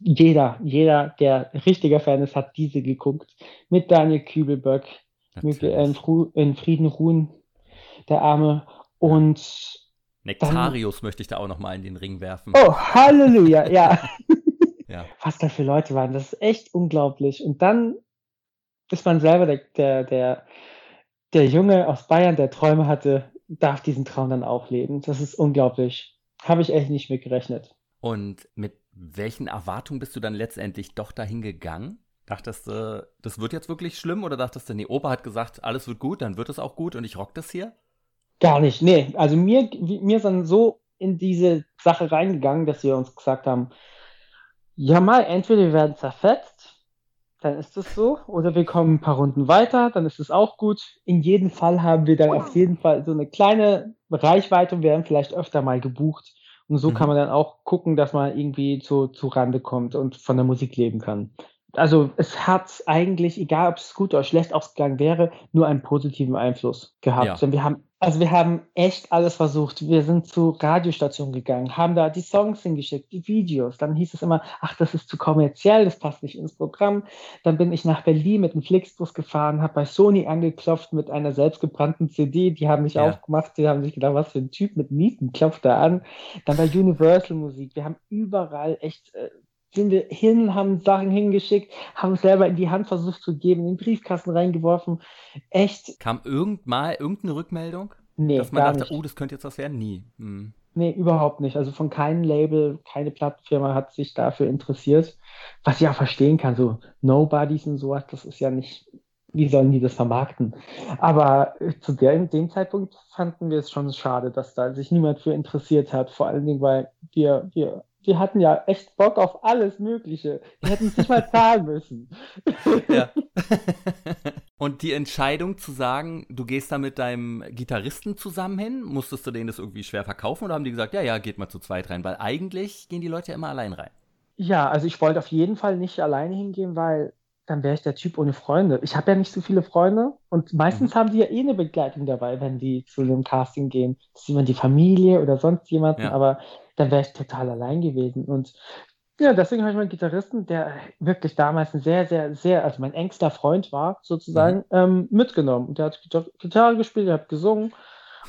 jeder, jeder, der richtiger Fan ist, hat diese geguckt. Mit Daniel Kübelböck, möge in, in, Frieden ruhen, der Arme. Und Nektarius möchte ich da auch nochmal in den Ring werfen. Oh, Halleluja, ja. ja. Was da für Leute waren, das ist echt unglaublich. Und dann ist man selber der, der, der der Junge aus Bayern, der Träume hatte, darf diesen Traum dann auch leben. Das ist unglaublich. Habe ich echt nicht mit gerechnet. Und mit welchen Erwartungen bist du dann letztendlich doch dahin gegangen? Dachtest du, das wird jetzt wirklich schlimm oder dachtest du, nee, Opa hat gesagt, alles wird gut, dann wird es auch gut und ich rock das hier? Gar nicht, nee. Also mir, mir sind so in diese Sache reingegangen, dass wir uns gesagt haben, ja mal, entweder wir werden zerfetzt dann ist es so. Oder wir kommen ein paar Runden weiter, dann ist es auch gut. In jedem Fall haben wir dann auf jeden Fall so eine kleine Reichweite und werden vielleicht öfter mal gebucht. Und so mhm. kann man dann auch gucken, dass man irgendwie zu, zu Rande kommt und von der Musik leben kann. Also es hat eigentlich, egal ob es gut oder schlecht ausgegangen wäre, nur einen positiven Einfluss gehabt. Ja. Denn wir haben also wir haben echt alles versucht. Wir sind zu Radiostationen gegangen, haben da die Songs hingeschickt, die Videos. Dann hieß es immer, ach, das ist zu kommerziell, das passt nicht ins Programm. Dann bin ich nach Berlin mit einem Flixbus gefahren, habe bei Sony angeklopft mit einer selbstgebrannten CD. Die haben mich ja. aufgemacht, die haben sich gedacht, was für ein Typ mit Mieten klopft da an. Dann bei Universal Musik. Wir haben überall echt äh, sind wir hin, haben Sachen hingeschickt, haben es selber in die Hand versucht zu geben, in den Briefkasten reingeworfen. Echt. Kam irgend mal irgendeine Rückmeldung? Nee, dass man gar dachte, nicht. oh, das könnte jetzt was werden? Nie. Hm. Nee, überhaupt nicht. Also von keinem Label, keine Plattenfirma hat sich dafür interessiert. Was ich auch verstehen kann, so Nobodies und sowas, das ist ja nicht, wie sollen die das vermarkten? Aber zu der, dem Zeitpunkt fanden wir es schon schade, dass da sich niemand für interessiert hat. Vor allen Dingen, weil wir, wir die hatten ja echt Bock auf alles Mögliche. Die hätten sich mal zahlen müssen. Ja. Und die Entscheidung zu sagen, du gehst da mit deinem Gitarristen zusammen hin, musstest du denen das irgendwie schwer verkaufen oder haben die gesagt, ja, ja, geht mal zu zweit rein? Weil eigentlich gehen die Leute ja immer allein rein. Ja, also ich wollte auf jeden Fall nicht alleine hingehen, weil dann wäre ich der Typ ohne Freunde. Ich habe ja nicht so viele Freunde und meistens mhm. haben die ja eh eine Begleitung dabei, wenn die zu einem Casting gehen. Das ist jemand die Familie oder sonst jemanden, ja. aber dann wäre ich total allein gewesen. Und ja, deswegen habe ich meinen Gitarristen, der wirklich damals ein sehr, sehr, sehr, also mein engster Freund war, sozusagen, mhm. ähm, mitgenommen. Und der hat Gitarre gespielt, der hat gesungen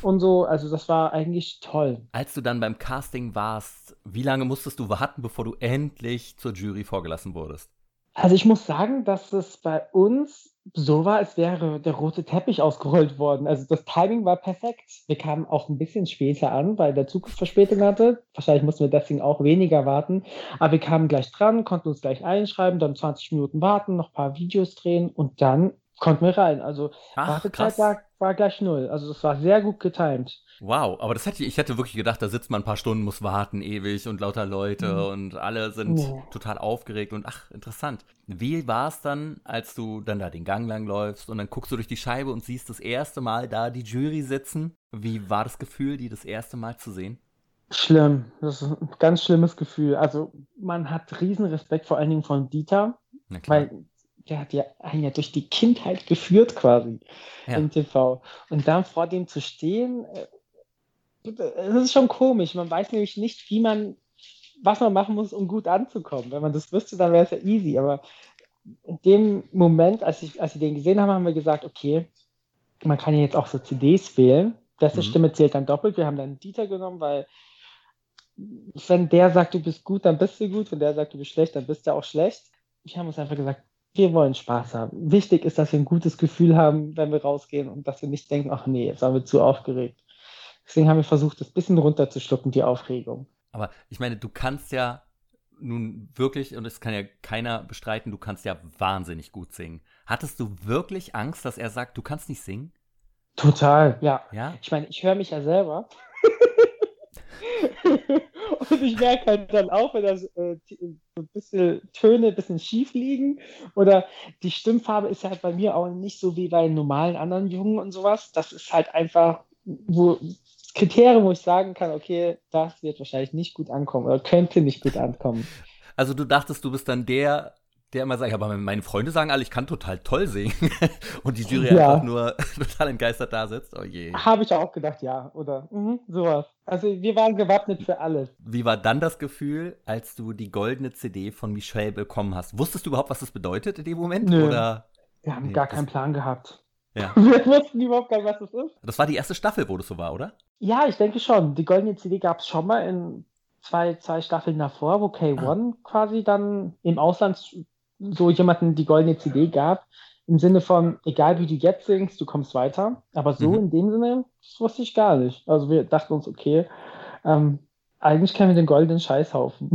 und so. Also das war eigentlich toll. Als du dann beim Casting warst, wie lange musstest du warten, bevor du endlich zur Jury vorgelassen wurdest? Also ich muss sagen, dass es bei uns so war, als wäre der rote Teppich ausgerollt worden. Also das Timing war perfekt. Wir kamen auch ein bisschen später an, weil der Zug Verspätung hatte. Wahrscheinlich mussten wir deswegen auch weniger warten. Aber wir kamen gleich dran, konnten uns gleich einschreiben, dann 20 Minuten warten, noch ein paar Videos drehen und dann konnten wir rein. Also Ach, Wartezeit war, war gleich null. Also es war sehr gut getimt. Wow, aber das hätte ich, ich hätte wirklich gedacht, da sitzt man ein paar Stunden, muss warten, ewig und lauter Leute mhm. und alle sind ja. total aufgeregt und ach, interessant. Wie war es dann, als du dann da den Gang lang läufst und dann guckst du durch die Scheibe und siehst das erste Mal da die Jury sitzen? Wie war das Gefühl, die das erste Mal zu sehen? Schlimm, das ist ein ganz schlimmes Gefühl. Also man hat riesen Respekt vor allen Dingen von Dieter, weil der hat ja einen ja durch die Kindheit geführt quasi ja. im TV. Und dann vor dem zu stehen, äh, das ist schon komisch. Man weiß nämlich nicht, wie man, was man machen muss, um gut anzukommen. Wenn man das wüsste, dann wäre es ja easy. Aber in dem Moment, als, ich, als wir den gesehen haben, haben wir gesagt, okay, man kann ja jetzt auch so CDs wählen. Beste mhm. Stimme zählt dann doppelt. Wir haben dann Dieter genommen, weil wenn der sagt, du bist gut, dann bist du gut. Wenn der sagt, du bist schlecht, dann bist du auch schlecht. Wir haben uns einfach gesagt, wir wollen Spaß haben. Wichtig ist, dass wir ein gutes Gefühl haben, wenn wir rausgehen und dass wir nicht denken, ach nee, jetzt waren wir zu aufgeregt. Deswegen haben wir versucht, das bisschen runterzuschlucken, die Aufregung. Aber ich meine, du kannst ja nun wirklich, und das kann ja keiner bestreiten, du kannst ja wahnsinnig gut singen. Hattest du wirklich Angst, dass er sagt, du kannst nicht singen? Total, ja. ja? Ich meine, ich höre mich ja selber. und ich merke halt dann auch, wenn das äh, ein bisschen Töne ein bisschen schief liegen oder die Stimmfarbe ist halt bei mir auch nicht so wie bei normalen anderen Jungen und sowas. Das ist halt einfach, wo Kriterien, wo ich sagen kann, okay, das wird wahrscheinlich nicht gut ankommen oder könnte nicht gut ankommen. Also du dachtest, du bist dann der, der immer sagt, aber meine Freunde sagen alle, ich kann total toll singen. Und die Jury ja. einfach nur total entgeistert da sitzt. Oh je. Habe ich auch gedacht, ja. Oder mh, sowas. Also wir waren gewappnet für alles. Wie war dann das Gefühl, als du die goldene CD von Michelle bekommen hast? Wusstest du überhaupt, was das bedeutet in dem Moment? Nö. Oder? Wir haben nee, gar keinen Plan gehabt. Ja. Wir wussten überhaupt gar nicht, was das ist. Das war die erste Staffel, wo das so war, oder? Ja, ich denke schon. Die goldene CD gab es schon mal in zwei, zwei Staffeln davor, wo K1 ah. quasi dann im Ausland so jemanden die goldene CD gab. Im Sinne von, egal wie du jetzt singst, du kommst weiter. Aber so mhm. in dem Sinne, das wusste ich gar nicht. Also wir dachten uns, okay, ähm, eigentlich kennen wir den goldenen Scheißhaufen.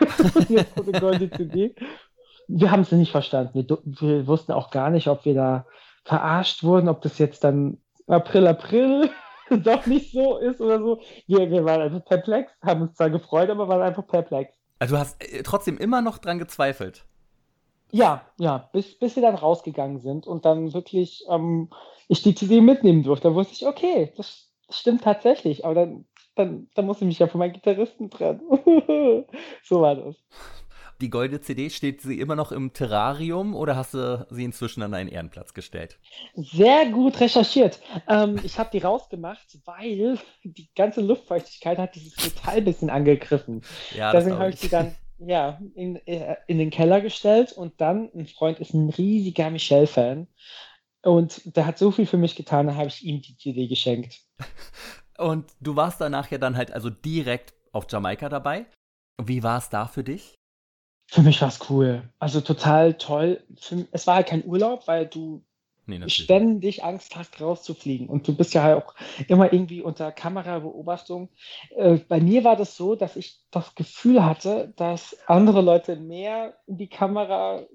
jetzt eine goldene CD. Wir haben es nicht verstanden. Wir, wir wussten auch gar nicht, ob wir da verarscht wurden, ob das jetzt dann April, April doch nicht so ist oder so. Wir, wir waren einfach perplex, haben uns zwar gefreut, aber waren einfach perplex. Also du hast äh, trotzdem immer noch dran gezweifelt. Ja, ja, bis, bis wir dann rausgegangen sind und dann wirklich ähm, ich die CD mitnehmen durfte. Da wusste ich, okay, das stimmt tatsächlich, aber dann, dann, dann muss ich mich ja von meinen Gitarristen trennen. so war das. Die goldene CD, steht sie immer noch im Terrarium oder hast du sie inzwischen an einen Ehrenplatz gestellt? Sehr gut recherchiert. Ähm, ich habe die rausgemacht, weil die ganze Luftfeuchtigkeit hat dieses Metall ein bisschen angegriffen. Ja, Deswegen habe ich sie dann ja, in, äh, in den Keller gestellt und dann, ein Freund ist ein riesiger Michelle-Fan und der hat so viel für mich getan, da habe ich ihm die CD geschenkt. Und du warst danach ja dann halt also direkt auf Jamaika dabei. Wie war es da für dich? Für mich war es cool. Also total toll. Es war halt kein Urlaub, weil du nee, ständig Angst hast, rauszufliegen. Und du bist ja auch immer irgendwie unter Kamerabeobachtung. Äh, bei mir war das so, dass ich das Gefühl hatte, dass andere Leute mehr in die Kamera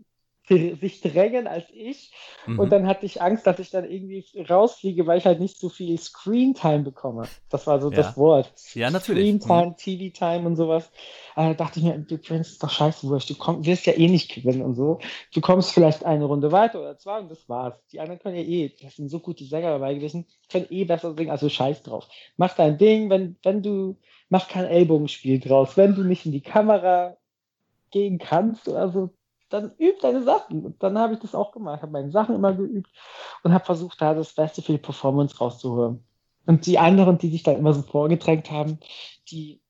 sich drängen als ich. Mhm. Und dann hatte ich Angst, dass ich dann irgendwie rausfliege, weil ich halt nicht so viel Screen-Time bekomme. Das war so ja. das Wort. Ja, natürlich. Screen-Time, mhm. TV-Time und sowas. Da dachte ich mir, du Prince ist doch scheiße wurscht. Du komm, wirst ja eh nicht gewinnen und so. Du kommst vielleicht eine Runde weiter oder zwei und das war's. Die anderen können ja eh, das sind so gute Sänger dabei gewesen, können eh besser singen, also scheiß drauf. Mach dein Ding, wenn, wenn du, mach kein Ellbogenspiel draus. Wenn du nicht in die Kamera gehen kannst oder so, dann üb deine Sachen. Und dann habe ich das auch gemacht, habe meine Sachen immer geübt und habe versucht, da das Beste für die Performance rauszuholen. Und die anderen, die sich dann immer so vorgedrängt haben, die,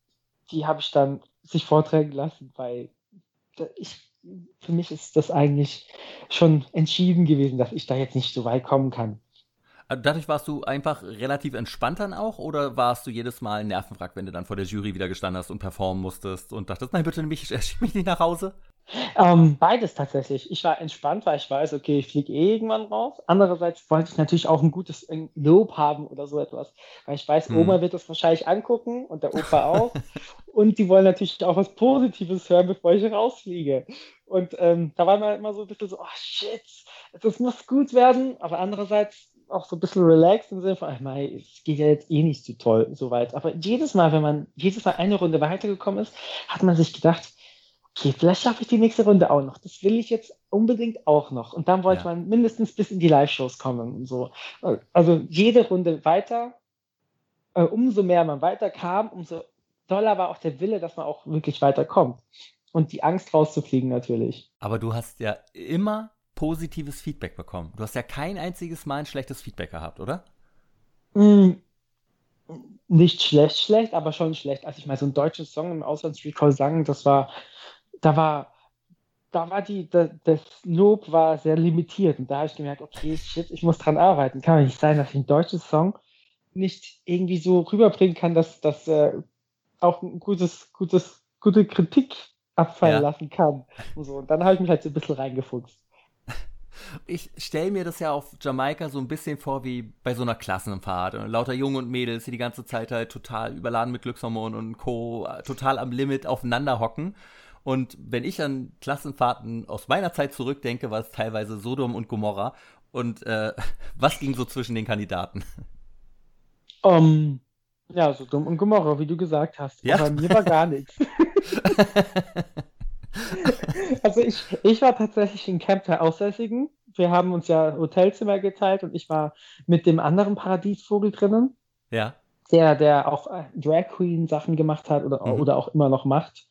die habe ich dann sich vordrängen lassen, weil ich, für mich ist das eigentlich schon entschieden gewesen, dass ich da jetzt nicht so weit kommen kann. Also dadurch warst du einfach relativ entspannt dann auch oder warst du jedes Mal nervenwrack, wenn du dann vor der Jury wieder gestanden hast und performen musstest und dachtest, nein, bitte mich, schick mich nicht nach Hause? Ähm, beides tatsächlich. Ich war entspannt, weil ich weiß, okay, ich fliege eh irgendwann raus. Andererseits wollte ich natürlich auch ein gutes Lob haben oder so etwas. Weil ich weiß, Hm. Oma wird das wahrscheinlich angucken und der Opa auch. und die wollen natürlich auch was Positives hören, bevor ich rausfliege. Und ähm, da war man immer so ein bisschen so, oh shit, das muss gut werden. Aber andererseits auch so ein bisschen relaxed im Sinne von, ach, mei, es geht ja jetzt eh nicht so toll, so weit. Aber jedes Mal, wenn man jedes Mal eine Runde weitergekommen ist, hat man sich gedacht, okay, vielleicht schaffe ich die nächste Runde auch noch. Das will ich jetzt unbedingt auch noch. Und dann wollte Ja. man mindestens bis in die Live-Shows kommen und so. Also jede Runde weiter, äh, umso mehr man weiterkam, umso doller war auch der Wille, dass man auch wirklich weiterkommt. Und die Angst rauszufliegen natürlich. Aber du hast ja immer positives Feedback bekommen. Du hast ja kein einziges Mal ein schlechtes Feedback gehabt, oder? Mm, Nicht schlecht, schlecht, aber schon schlecht. Als ich mal so einen deutschen Song im Auslandsrecall sang, das war, da war, da war die, da, das Lob war sehr limitiert. Und da habe ich gemerkt, okay, shit, ich muss dran arbeiten. Kann nicht sein, dass ich einen deutschen Song nicht irgendwie so rüberbringen kann, dass das äh, auch ein gutes, gutes, gute Kritik abfallen Ja. lassen kann. Und so. Und dann habe ich mich halt so ein bisschen reingefuchst. Ich stelle mir das ja auf Jamaika so ein bisschen vor wie bei so einer Klassenfahrt. Und lauter Junge und Mädels, die die ganze Zeit halt total überladen mit Glückshormonen und Co., total am Limit aufeinander hocken. Und wenn ich an Klassenfahrten aus meiner Zeit zurückdenke, war es teilweise Sodom und Gomorra. Und äh, was ging so zwischen den Kandidaten? Um, ja, so dumm und Gomorra, wie du gesagt hast. Ja. Aber mir war gar nichts. Also ich, ich war tatsächlich in Camp der Aussässigen. Wir haben uns ja Hotelzimmer geteilt und ich war mit dem anderen Paradiesvogel drinnen, Ja, der, der auch äh, Drag Queen Sachen gemacht hat oder, Mhm. oder auch immer noch macht.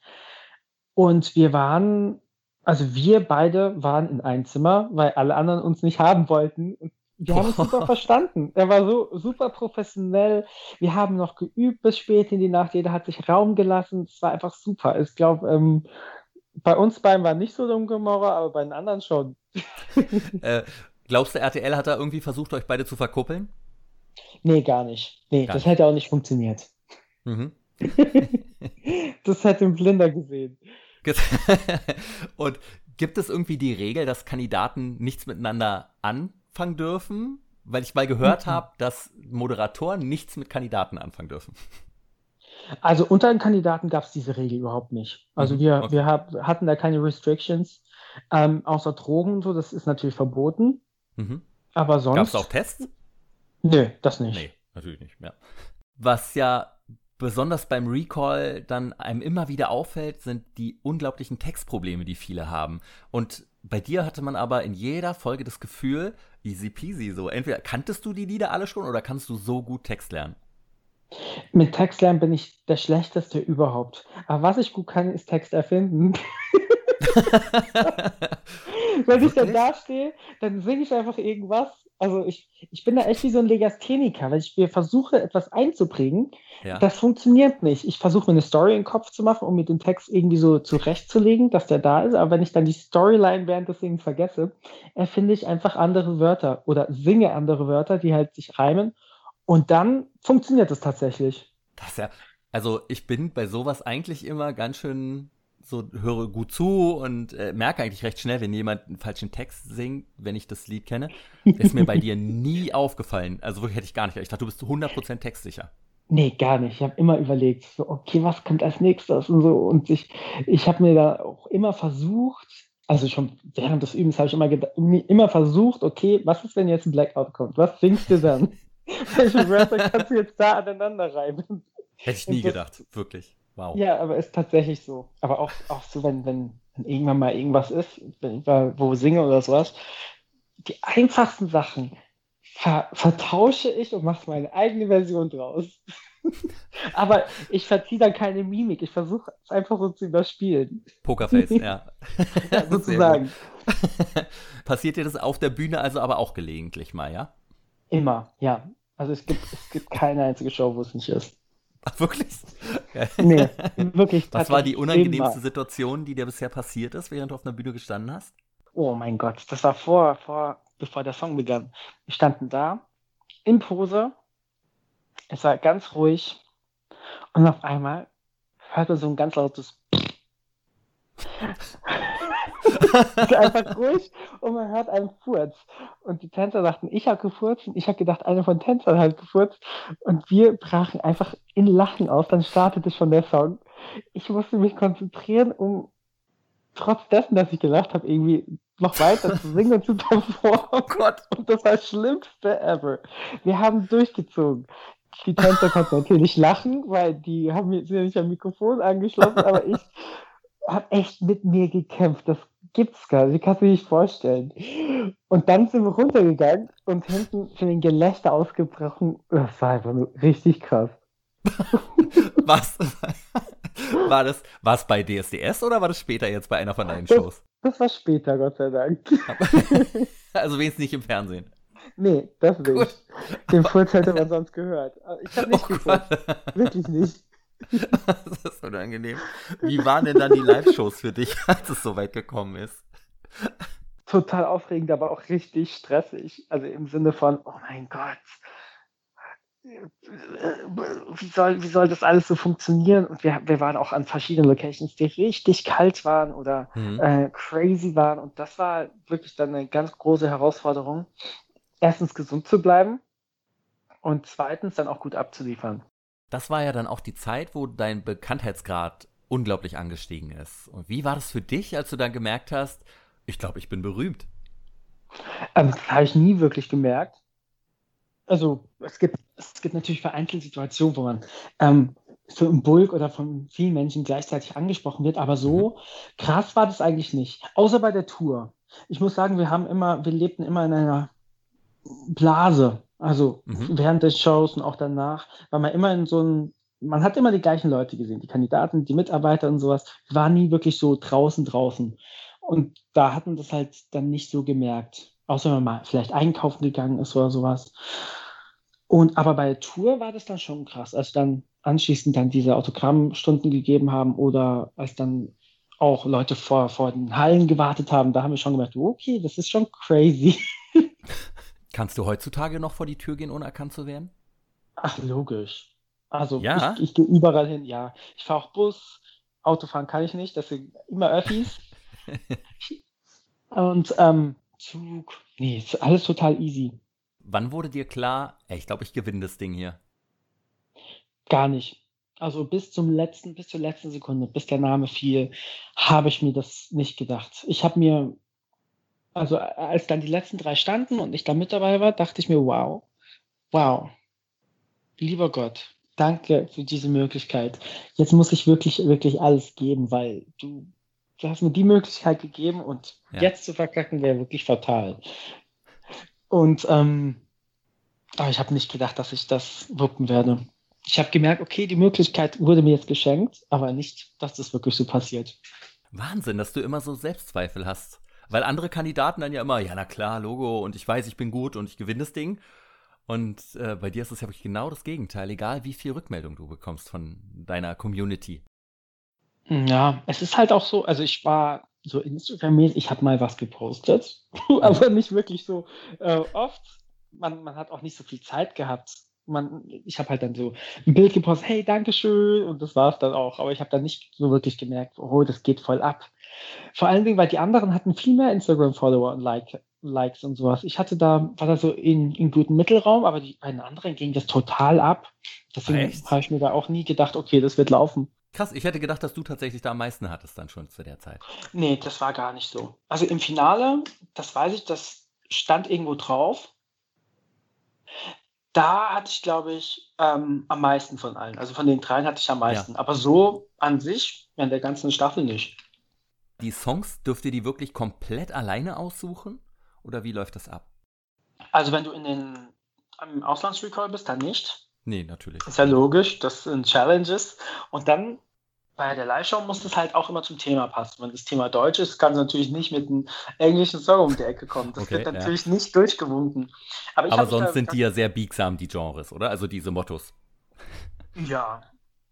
Und wir waren, also wir beide waren in einem Zimmer, weil alle anderen uns nicht haben wollten. Und wir haben uns super verstanden. Er war so super professionell. Wir haben noch geübt bis spät in die Nacht. Jeder hat sich Raum gelassen. Es war einfach super. Ich glaube, ähm, bei uns beiden war nicht so dumm Gomorra, aber bei den anderen schon. äh, glaubst du, RTL hat da irgendwie versucht, euch beide zu verkuppeln? Nee, gar nicht. Nee, Gar das nicht. hätte auch nicht funktioniert. Mhm. Das hätte ein Blinder gesehen. Und gibt es irgendwie die Regel, dass Kandidaten nichts miteinander anfangen dürfen? Weil ich mal gehört Mhm. habe, dass Moderatoren nichts mit Kandidaten anfangen dürfen. Also unter den Kandidaten gab es diese Regel überhaupt nicht. Also Mhm, wir, okay. wir hab, hatten da keine Restrictions. Ähm, außer Drogen und so, das ist natürlich verboten. Mhm. Aber Gab sonst. es auch Tests? Nö, das nicht. Nee, natürlich nicht mehr. Was ja besonders beim Recall dann einem immer wieder auffällt, sind die unglaublichen Textprobleme, die viele haben. Und bei dir hatte man aber in jeder Folge das Gefühl, easy peasy, so entweder kanntest du die Lieder alle schon oder kannst du so gut Text lernen? Mit Textlernen bin ich der Schlechteste überhaupt. Aber was ich gut kann, ist Text erfinden. Wenn ich dann da stehe, dann singe ich einfach irgendwas. Also ich, ich bin da echt wie so ein Legastheniker, weil ich mir versuche, etwas einzubringen. ja. Das funktioniert nicht. Ich versuche mir eine Story im Kopf zu machen, um mir den Text irgendwie so zurechtzulegen, dass der da ist. Aber wenn ich dann die Storyline während des Singens vergesse, erfinde ich einfach andere Wörter oder singe andere Wörter, die halt sich reimen. Und dann funktioniert es tatsächlich. Das ja, also ich bin bei sowas eigentlich immer ganz schön so, höre gut zu und äh, merke eigentlich recht schnell, wenn jemand einen falschen Text singt, wenn ich das Lied kenne. Ist mir bei dir nie aufgefallen. Also wirklich hätte ich gar nicht. Ich dachte, du bist zu 100% textsicher. Nee, gar nicht. Ich habe immer überlegt, so, okay, was kommt als nächstes und so. Und ich, ich habe mir da auch immer versucht, also schon während des Übens habe ich immer, immer versucht, okay, was ist, wenn jetzt ein Blackout kommt? Was singst du dann? Welche Wörter kannst du jetzt da aneinander reiben? Hätte ich nie das- gedacht. Wirklich. Wow. Ja, aber ist tatsächlich so. Aber auch, auch so, wenn, wenn, wenn irgendwann mal irgendwas ist, wenn ich mal wo singe oder sowas, die einfachsten Sachen ver vertausche ich und mache meine eigene Version draus. aber ich verziehe dann keine Mimik. Ich versuche es einfach so zu überspielen. Pokerface, ja. Ja, sozusagen. Passiert dir das auf der Bühne also aber auch gelegentlich mal, ja? Immer, ja. Also es gibt, es gibt keine einzige Show, wo es nicht ist. Ach, wirklich? Nee, wirklich. Was war die unangenehmste. Situation, die dir bisher passiert ist, während du auf einer Bühne gestanden hast? Oh mein Gott, das war vor, vor, bevor der Song begann. Wir standen da, in Pose, es war ganz ruhig und auf einmal hört man so ein ganz lautes einfach ruhig und man hört einen Furz. Und die Tänzer dachten, ich habe gefurzt und ich habe gedacht, einer von Tänzern hat gefurzt. Und wir brachen einfach in Lachen aus. Dann startete schon der Song. Ich musste mich konzentrieren, um trotz dessen, dass ich gelacht habe, irgendwie noch weiter zu singen und zu performen. Oh Gott. Und das war das Schlimmste ever. Wir haben durchgezogen. Die Tänzer konnten natürlich lachen, weil die haben mir nicht am Mikrofon angeschlossen, aber ich habe echt mit mir gekämpft. Das gibt's gar nicht. Ich kann es mir nicht vorstellen. Und dann sind wir runtergegangen und hinten sind ein Gelächter ausgebrochen. Das war einfach nur richtig krass. Was? War das, war es bei DSDS oder war das später jetzt bei einer von deinen Shows? Das, das war später, Gott sei Dank. also wenigstens nicht im Fernsehen. Nee, das nicht. Gut. Den Furz hätte man sonst gehört. Ich habe nicht oh gefurzt. Wirklich nicht. das ist unangenehm. Wie waren denn dann die Live-Shows für dich, als es so weit gekommen ist? Total aufregend, aber auch richtig stressig. Also im Sinne von, oh mein Gott, wie soll, wie soll das alles so funktionieren? Und wir, wir waren auch an verschiedenen Locations, die richtig kalt waren oder mhm. äh, crazy waren. Und das war wirklich dann eine ganz große Herausforderung. Erstens gesund zu bleiben und zweitens dann auch gut abzuliefern. Das war ja dann auch die Zeit, wo dein Bekanntheitsgrad unglaublich angestiegen ist. Und wie war das für dich, als du dann gemerkt hast, ich glaube, ich bin berühmt? Ähm, das habe ich nie wirklich gemerkt. Also es gibt, es gibt natürlich vereinzelte Situationen, wo man ähm, so im Bulk oder von vielen Menschen gleichzeitig angesprochen wird, aber so mhm. krass war das eigentlich nicht. Außer bei der Tour. Ich muss sagen, wir haben immer, wir lebten immer in einer Blase. Also mhm. während des Shows und auch danach war man immer in so einem, man hat immer die gleichen Leute gesehen, die Kandidaten, die Mitarbeiter und sowas, war nie wirklich so draußen draußen. Und da hat man das halt dann nicht so gemerkt. Außer wenn man mal vielleicht einkaufen gegangen ist oder sowas. Und aber bei der Tour war das dann schon krass, als dann anschließend dann diese Autogrammstunden gegeben haben oder als dann auch Leute vor, vor den Hallen gewartet haben, da haben wir schon gemerkt, okay, das ist schon crazy. Kannst du heutzutage noch vor die Tür gehen, ohne erkannt zu werden? Ach, logisch. Also ja? ich, ich gehe überall hin, ja. Ich fahre auch Bus, Autofahren kann ich nicht, das sind immer Öffis. Und ähm, Zug, nee, ist alles total easy. Wann wurde dir klar, ey, ich glaube, ich gewinne das Ding hier? Gar nicht. Also bis zum letzten, bis zur letzten Sekunde, bis der Name fiel, habe ich mir das nicht gedacht. Ich habe mir also als dann die letzten drei standen und ich da mit dabei war, dachte ich mir, wow, wow, lieber Gott, danke für diese Möglichkeit. Jetzt muss ich wirklich, wirklich alles geben, weil du, du hast mir die Möglichkeit gegeben und ja. jetzt zu verkacken wäre wirklich fatal. Und ähm, aber ich habe nicht gedacht, dass ich das wuppen werde. Ich habe gemerkt, okay, die Möglichkeit wurde mir jetzt geschenkt, aber nicht, dass das wirklich so passiert. Wahnsinn, dass du immer so Selbstzweifel hast. Weil andere Kandidaten dann ja immer, ja, na klar, Logo und ich weiß, ich bin gut und ich gewinne das Ding. Und äh, bei dir ist es ja wirklich genau das Gegenteil, egal wie viel Rückmeldung du bekommst von deiner Community. Ja, es ist halt auch so, also ich war so Instagram-mäßig, ich habe mal was gepostet, aber nicht wirklich so äh, oft. Man, man hat auch nicht so viel Zeit gehabt. Man, ich habe halt dann so ein Bild gepostet, hey, Dankeschön, und das war es dann auch. Aber ich habe dann nicht so wirklich gemerkt, oh, das geht voll ab. Vor allen Dingen, weil die anderen hatten viel mehr Instagram-Follower und like, Likes und sowas. Ich hatte da, war da so in, in guten Mittelraum, aber die beiden anderen gingen das total ab. Deswegen habe ich mir da auch nie gedacht, okay, das wird laufen. Krass, ich hätte gedacht, dass du tatsächlich da am meisten hattest dann schon zu der Zeit. Nee, das war gar nicht so. Also im Finale, das weiß ich, das stand irgendwo drauf. Da hatte ich, glaube ich, ähm, am meisten von allen. Also von den dreien hatte ich am meisten. Ja. Aber so an sich, in der ganzen Staffel nicht. Die Songs, dürft ihr die wirklich komplett alleine aussuchen? Oder wie läuft das ab? Also wenn du in den im Auslandsrecall bist, dann nicht. Nee, natürlich. Ist ja logisch, das sind Challenges. Und dann bei der Live-Show muss das halt auch immer zum Thema passen. Wenn das Thema Deutsch ist, kann es natürlich nicht mit einem englischen Song um die Ecke kommen. Das okay, wird natürlich ja. nicht durchgewunken. Aber, Aber sonst sind die ja sehr biegsam, die Genres, oder? Also diese Mottos. Ja,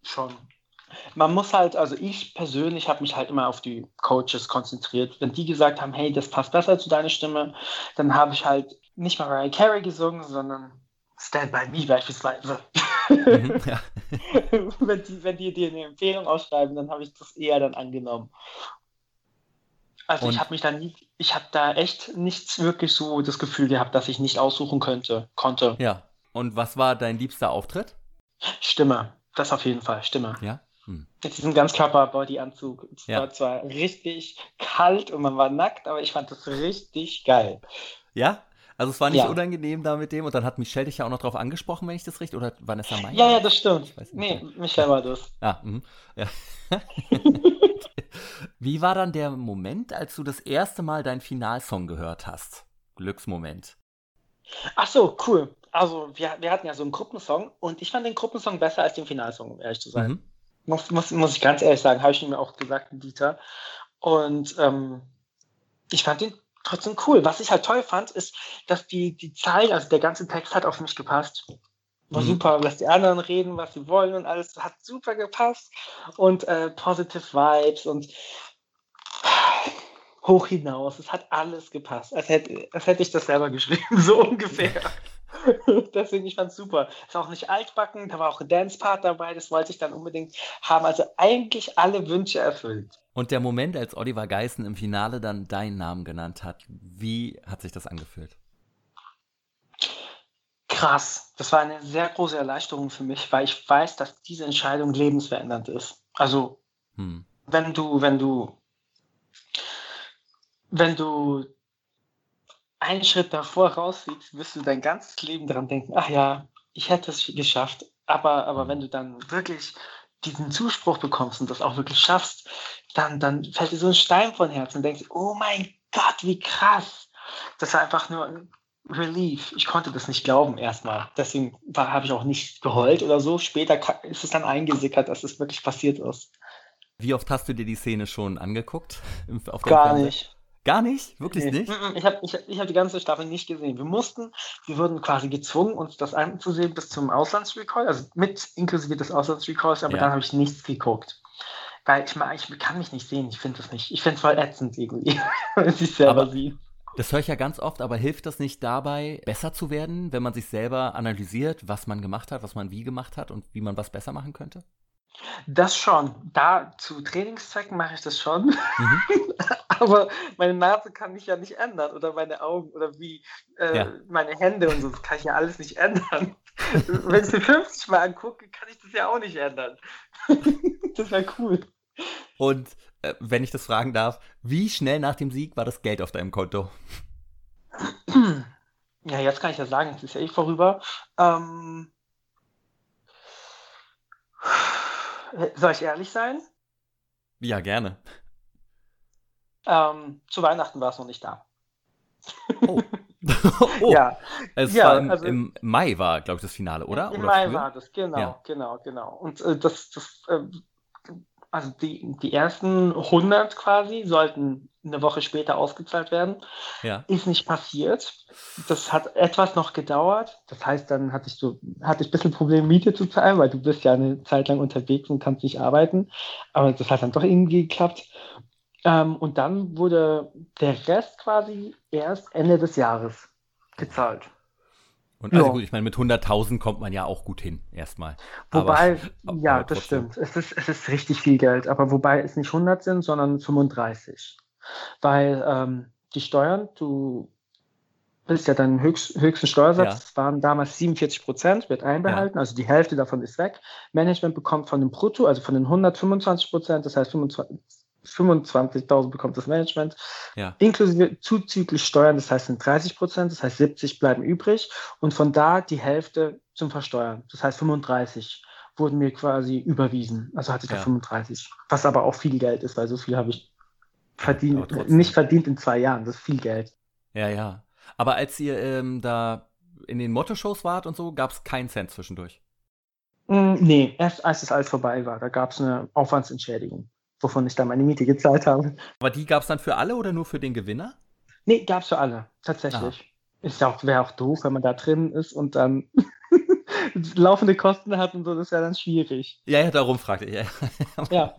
schon. Man muss halt, also ich persönlich habe mich halt immer auf die Coaches konzentriert. Wenn die gesagt haben, hey, das passt besser zu deiner Stimme, dann habe ich halt nicht Mariah Carey gesungen, sondern Stand By Me beispielsweise. Mhm, ja. wenn, die, wenn die dir eine Empfehlung ausschreiben, dann habe ich das eher dann angenommen. Also und ich habe mich da nie, ich habe da echt nichts wirklich so das Gefühl gehabt, dass ich nicht aussuchen könnte, konnte. Ja. Und was war dein liebster Auftritt? Stimme. Das auf jeden Fall, Stimme. Ja. Hm. Mit diesem Ganzkörper-Body-Anzug. Es ja. war zwar richtig kalt und man war nackt, aber ich fand das richtig geil. Ja? Also es war nicht ja. unangenehm da mit dem und dann hat Michelle dich ja auch noch drauf angesprochen, wenn ich das richtig, oder Vanessa Meyer? Ja, ja, das stimmt. Nee, Michelle war das. Ah, mh. ja. Wie war dann der Moment, als du das erste Mal deinen Finalsong gehört hast? Glücksmoment. Ach so, cool. Also wir, wir hatten ja so einen Gruppensong und ich fand den Gruppensong besser als den Finalsong, um ehrlich zu sein. Mhm. Muss, muss, muss ich ganz ehrlich sagen, habe ich mir auch gesagt, Dieter. Und ähm, ich fand den trotzdem cool. Was ich halt toll fand, ist, dass die, die Zeilen, also der ganze Text hat auf mich gepasst. War mhm. super, dass die anderen reden, was sie wollen und alles hat super gepasst. Und äh, positive Vibes und hoch hinaus. Es hat alles gepasst. Als hätte, als hätte ich das selber geschrieben, so ungefähr. Deswegen, ich fand es super. Ist auch nicht altbacken, da war auch ein Dance-Part dabei, das wollte ich dann unbedingt haben. Also eigentlich alle Wünsche erfüllt. Und der Moment, als Oliver Geißen im Finale dann deinen Namen genannt hat, wie hat sich das angefühlt? Krass. Das war eine sehr große Erleichterung für mich, weil ich weiß, dass diese Entscheidung lebensverändernd ist. Also, hm. wenn du, wenn du, wenn du einen Schritt davor raussiehst, wirst du dein ganzes Leben daran denken, ach ja, ich hätte es geschafft. Aber, aber wenn du dann wirklich diesen Zuspruch bekommst und das auch wirklich schaffst, dann, dann fällt dir so ein Stein von Herzen und denkst, oh mein Gott, wie krass. Das war einfach nur ein Relief. Ich konnte das nicht glauben erstmal. Deswegen habe ich auch nicht geheult oder so. Später ist es dann eingesickert, dass es wirklich passiert ist. Wie oft hast du dir die Szene schon angeguckt? Gar nicht. Gar nicht? Wirklich nee. nicht? Ich habe ich, ich hab die ganze Staffel nicht gesehen. Wir mussten, wir wurden quasi gezwungen, uns das anzusehen bis zum Auslandsrecall, also mit inklusive des Auslandsrecalls, aber ja. dann habe ich nichts geguckt. Weil ich, ich kann mich nicht sehen, ich finde das nicht. Ich finde es voll ätzend irgendwie, wenn ich selber aber, sehe. Das höre ich ja ganz oft, aber hilft das nicht dabei, besser zu werden, wenn man sich selber analysiert, was man gemacht hat, was man wie gemacht hat und wie man was besser machen könnte? Das schon. Da zu Trainingszwecken mache ich das schon. Mhm. Aber meine Nase kann ich ja nicht ändern oder meine Augen oder wie äh, ja. meine Hände und so. Das kann ich ja alles nicht ändern. Wenn ich mir 50 Mal angucke, kann ich das ja auch nicht ändern. das wäre cool. Und äh, wenn ich das fragen darf, wie schnell nach dem Sieg war das Geld auf deinem Konto? Ja, jetzt kann ich ja sagen, es ist ja eh vorüber. Ähm, soll ich ehrlich sein? Ja, gerne. Ähm, zu Weihnachten war es noch nicht da. Oh. oh. Ja. Es ja, war im, also, im, Mai war, glaube ich, das Finale, oder? Im oder Mai früher? war das, genau, ja. genau, genau. Und äh, das, das äh, also die, die ersten 100 quasi sollten eine Woche später ausgezahlt werden. Ja. Ist nicht passiert. Das hat etwas noch gedauert. Das heißt, dann hatte ich so, hatte ich ein bisschen Probleme, Miete zu zahlen, weil du bist ja eine Zeit lang unterwegs und kannst nicht arbeiten. Aber das hat dann doch irgendwie geklappt. Ähm, und dann wurde der Rest quasi erst Ende des Jahres gezahlt. Und also ja. gut, ich meine, mit 100.000 kommt man ja auch gut hin, erstmal. Wobei, aber, ja, aber das stimmt. Es ist, es ist richtig viel Geld, aber wobei es nicht 100 sind, sondern 35. Weil ähm, die Steuern, du bist ja dein höchst, höchsten Steuersatz, ja. waren damals 47 Prozent, wird einbehalten, ja. also die Hälfte davon ist weg. Management bekommt von dem Brutto, also von den 125 Prozent, das heißt 25, 25.000 bekommt das Management, ja. inklusive zuzüglich Steuern, das heißt sind 30 Prozent, das heißt 70 bleiben übrig und von da die Hälfte zum Versteuern, das heißt 35 wurden mir quasi überwiesen, also hatte ich ja. da 35, was aber auch viel Geld ist, weil so viel habe ich verdient, nicht verdient in zwei Jahren, das ist viel Geld. Ja, ja. Aber als ihr ähm, da in den Motto-Shows wart und so, gab es keinen Cent zwischendurch? Mm, nee, erst als das alles vorbei war, da gab es eine Aufwandsentschädigung wovon ich dann meine Miete gezahlt habe. Aber die gab es dann für alle oder nur für den Gewinner? Nee, gab es für alle, tatsächlich. Ah. Ist auch, wäre auch doof, wenn man da drin ist und dann laufende Kosten hat und so, das wäre dann schwierig. Ja, ja, darum fragte ich. Ja. ja.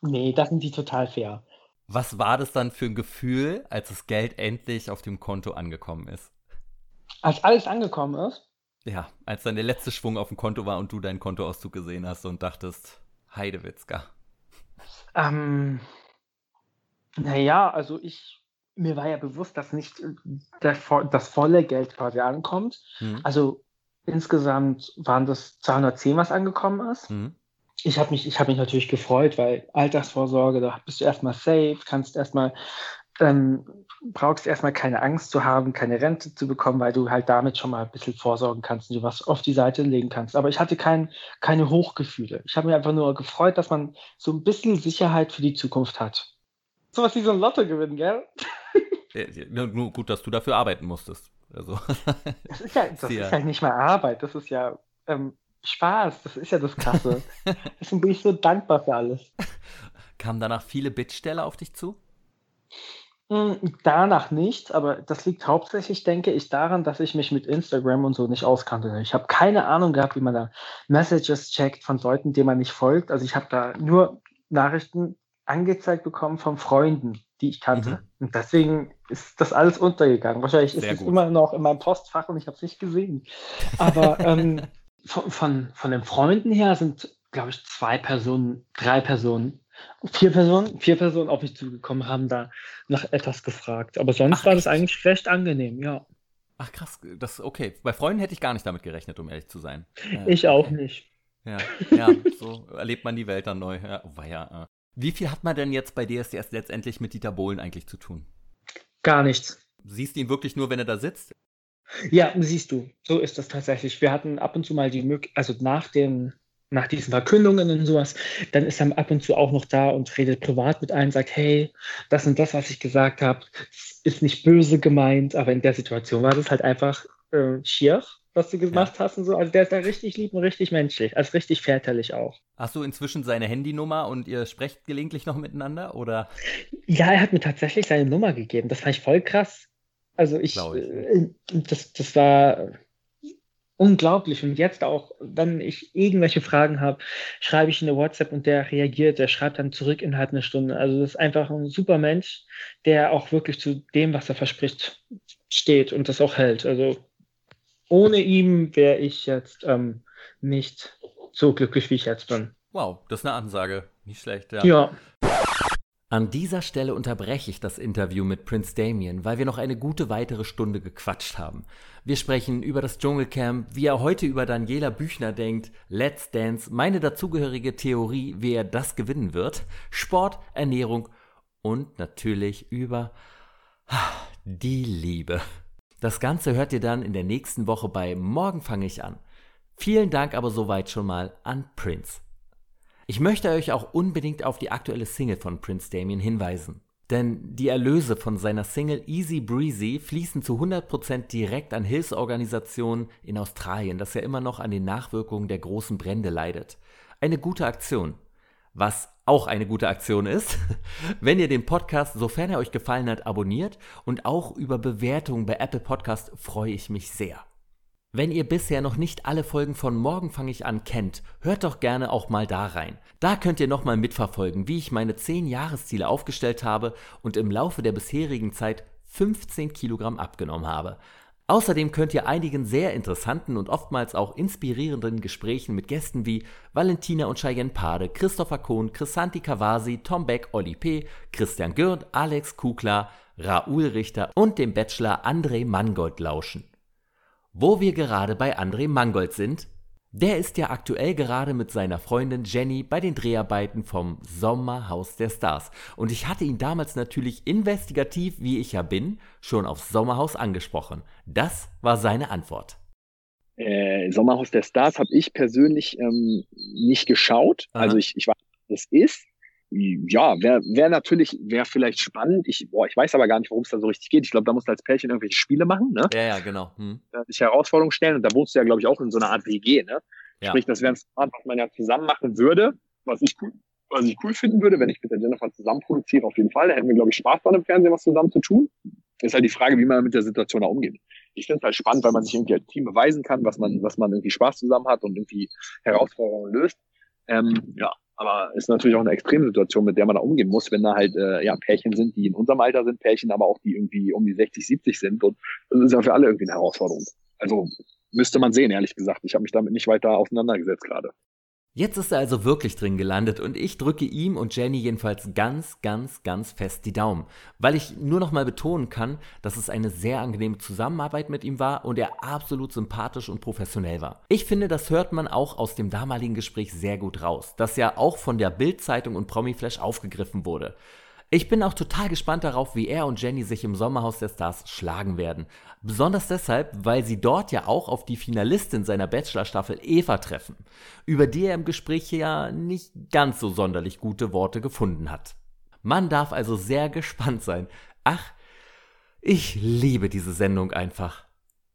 Nee, das sind die total fair. Was war das dann für ein Gefühl, als das Geld endlich auf dem Konto angekommen ist? Als alles angekommen ist? Ja, als dann der letzte Schwung auf dem Konto war und du deinen Kontoauszug gesehen hast und dachtest, Heidewitzka. Ähm, Naja, also ich, mir war ja bewusst, dass nicht der, das volle Geld quasi ankommt. Mhm. Also insgesamt waren das 210, was angekommen ist. Mhm. Ich habe mich, hab mich natürlich gefreut, weil Altersvorsorge, da bist du erstmal safe, kannst erstmal ähm, brauchst erstmal keine Angst zu haben, keine Rente zu bekommen, weil du halt damit schon mal ein bisschen vorsorgen kannst und dir was auf die Seite legen kannst. Aber ich hatte kein, keine Hochgefühle. Ich habe mich einfach nur gefreut, dass man so ein bisschen Sicherheit für die Zukunft hat. So was wie so ein Lotto gewinnen, gell? Ja, nur gut, dass du dafür arbeiten musstest. Also. Das ist ja, das ist ja nicht mal Arbeit, das ist ja ähm, Spaß, das ist ja das Krasse. Deswegen bin ich so dankbar für alles. Kamen danach viele Bittsteller auf dich zu? Hm, danach nicht, aber das liegt hauptsächlich, denke ich, daran, dass ich mich mit Instagram und so nicht auskannte. Ich habe keine Ahnung gehabt, wie man da Messages checkt von Leuten, denen man nicht folgt. Also ich habe da nur Nachrichten angezeigt bekommen von Freunden, die ich kannte. Mhm. Und deswegen ist das alles untergegangen. Wahrscheinlich Sehr ist es immer noch in meinem Postfach und ich habe es nicht gesehen. Aber ähm, von, von, von den Freunden her sind, glaube ich, zwei Personen, drei Personen vier Personen, vier Personen auf mich zugekommen, haben da nach etwas gefragt. Aber sonst Ach, war das eigentlich recht angenehm, ja. Ach krass, das okay. Bei Freunden hätte ich gar nicht damit gerechnet, um ehrlich zu sein. ich auch nicht. Ja, ja, so erlebt man die Welt dann neu. Ja, oh, ja. Äh. Wie viel hat man denn jetzt bei DSDS letztendlich mit Dieter Bohlen eigentlich zu tun? Gar nichts. Siehst du ihn wirklich nur, wenn er da sitzt? Ja, siehst du. So ist das tatsächlich. Wir hatten ab und zu mal die Möglichkeit, also nach den nach diesen Verkündungen und sowas, dann ist er ab und zu auch noch da und redet privat mit einem, sagt, hey, das und das, was ich gesagt habe, ist nicht böse gemeint, aber in der Situation war das halt einfach äh, schier, was du gemacht ja. hast und so. Also der ist da richtig lieb und richtig menschlich, also richtig väterlich auch. Hast du inzwischen seine Handynummer und ihr sprecht gelegentlich noch miteinander, oder? Ja, er hat mir tatsächlich seine Nummer gegeben. Das fand ich voll krass. Also ich, ich. Äh, das, das war unglaublich. Und jetzt auch, wenn ich irgendwelche Fragen habe, schreibe ich in der WhatsApp und der reagiert, der schreibt dann zurück innerhalb einer Stunde. Also das ist einfach ein super Mensch, der auch wirklich zu dem, was er verspricht, steht und das auch hält. Also ohne ihn wäre ich jetzt ähm, nicht so glücklich, wie ich jetzt bin. Wow, das ist eine Ansage. Nicht schlecht, ja. Ja. An dieser Stelle unterbreche ich das Interview mit Prince Damien, weil wir noch eine gute weitere Stunde gequatscht haben. Wir sprechen über das Dschungelcamp, wie er heute über Daniela Büchner denkt, Let's Dance, meine dazugehörige Theorie, wie er das gewinnen wird, Sport, Ernährung und natürlich über die Liebe. Das Ganze hört ihr dann in der nächsten Woche bei Morgen fange ich an. Vielen Dank aber soweit schon mal an Prince. Ich möchte euch auch unbedingt auf die aktuelle Single von Prince Damien hinweisen. Denn die Erlöse von seiner Single Easy Breezy fließen zu 100% direkt an Hilfsorganisationen in Australien, das ja immer noch an den Nachwirkungen der großen Brände leidet. Eine gute Aktion. Was auch eine gute Aktion ist, wenn ihr den Podcast, sofern er euch gefallen hat, abonniert und auch über Bewertungen bei Apple Podcast freue ich mich sehr. Wenn ihr bisher noch nicht alle Folgen von Morgen fange ich an kennt, hört doch gerne auch mal da rein. Da könnt ihr nochmal mitverfolgen, wie ich meine 10 Jahresziele aufgestellt habe und im Laufe der bisherigen Zeit 15 Kilogramm abgenommen habe. Außerdem könnt ihr einigen sehr interessanten und oftmals auch inspirierenden Gesprächen mit Gästen wie Valentina und Cheyenne Pade, Christopher Kohn, Chrisanti Kawasi, Tom Beck, Olli P., Christian Gürnt, Alex Kukla, Raoul Richter und dem Bachelor André Mangold lauschen. Wo wir gerade bei André Mangold sind, der ist ja aktuell gerade mit seiner Freundin Jenny bei den Dreharbeiten vom Sommerhaus der Stars. Und ich hatte ihn damals natürlich investigativ, wie ich ja bin, schon aufs Sommerhaus angesprochen. Das war seine Antwort. Äh, Sommerhaus der Stars habe ich persönlich ähm, nicht geschaut. Aha. Also ich, ich weiß, was das ist ja, wäre wär natürlich, wäre vielleicht spannend. Ich, boah, ich weiß aber gar nicht, worum es da so richtig geht. Ich glaube, da musst du als Pärchen irgendwelche Spiele machen, ne? Ja, ja, genau. Hm. Sich Herausforderungen stellen und da wohnst du ja, glaube ich, auch in so einer Art WG, ne? Ja. Sprich, das wäre ein Format, was man ja zusammen machen würde, was ich cool, was ich cool finden würde, wenn ich mit der Jennifer zusammen produziere, auf jeden Fall. Da hätten wir, glaube ich, Spaß dran im Fernsehen, was zusammen zu tun. Ist halt die Frage, wie man mit der Situation da umgeht. Ich finde es halt spannend, weil man sich irgendwie als Team beweisen kann, was man, was man irgendwie Spaß zusammen hat und irgendwie Herausforderungen löst. Ähm, ja, aber ist natürlich auch eine Extremsituation, mit der man da umgehen muss, wenn da halt äh, ja Pärchen sind, die in unserem Alter sind, Pärchen aber auch die irgendwie um die 60, 70 sind. Und das ist ja für alle irgendwie eine Herausforderung. Also müsste man sehen, ehrlich gesagt. Ich habe mich damit nicht weiter auseinandergesetzt gerade. Jetzt ist er also wirklich drin gelandet und ich drücke ihm und Jenny jedenfalls ganz, ganz, ganz fest die Daumen, weil ich nur noch mal betonen kann, dass es eine sehr angenehme Zusammenarbeit mit ihm war und er absolut sympathisch und professionell war. Ich finde, das hört man auch aus dem damaligen Gespräch sehr gut raus, das ja auch von der Bild-Zeitung und Promiflash aufgegriffen wurde. Ich bin auch total gespannt darauf, wie er und Jenny sich im Sommerhaus der Stars schlagen werden. Besonders deshalb, weil sie dort ja auch auf die Finalistin seiner Bachelor-Staffel Eva treffen, über die er im Gespräch ja nicht ganz so sonderlich gute Worte gefunden hat. Man darf also sehr gespannt sein. Ach, ich liebe diese Sendung einfach.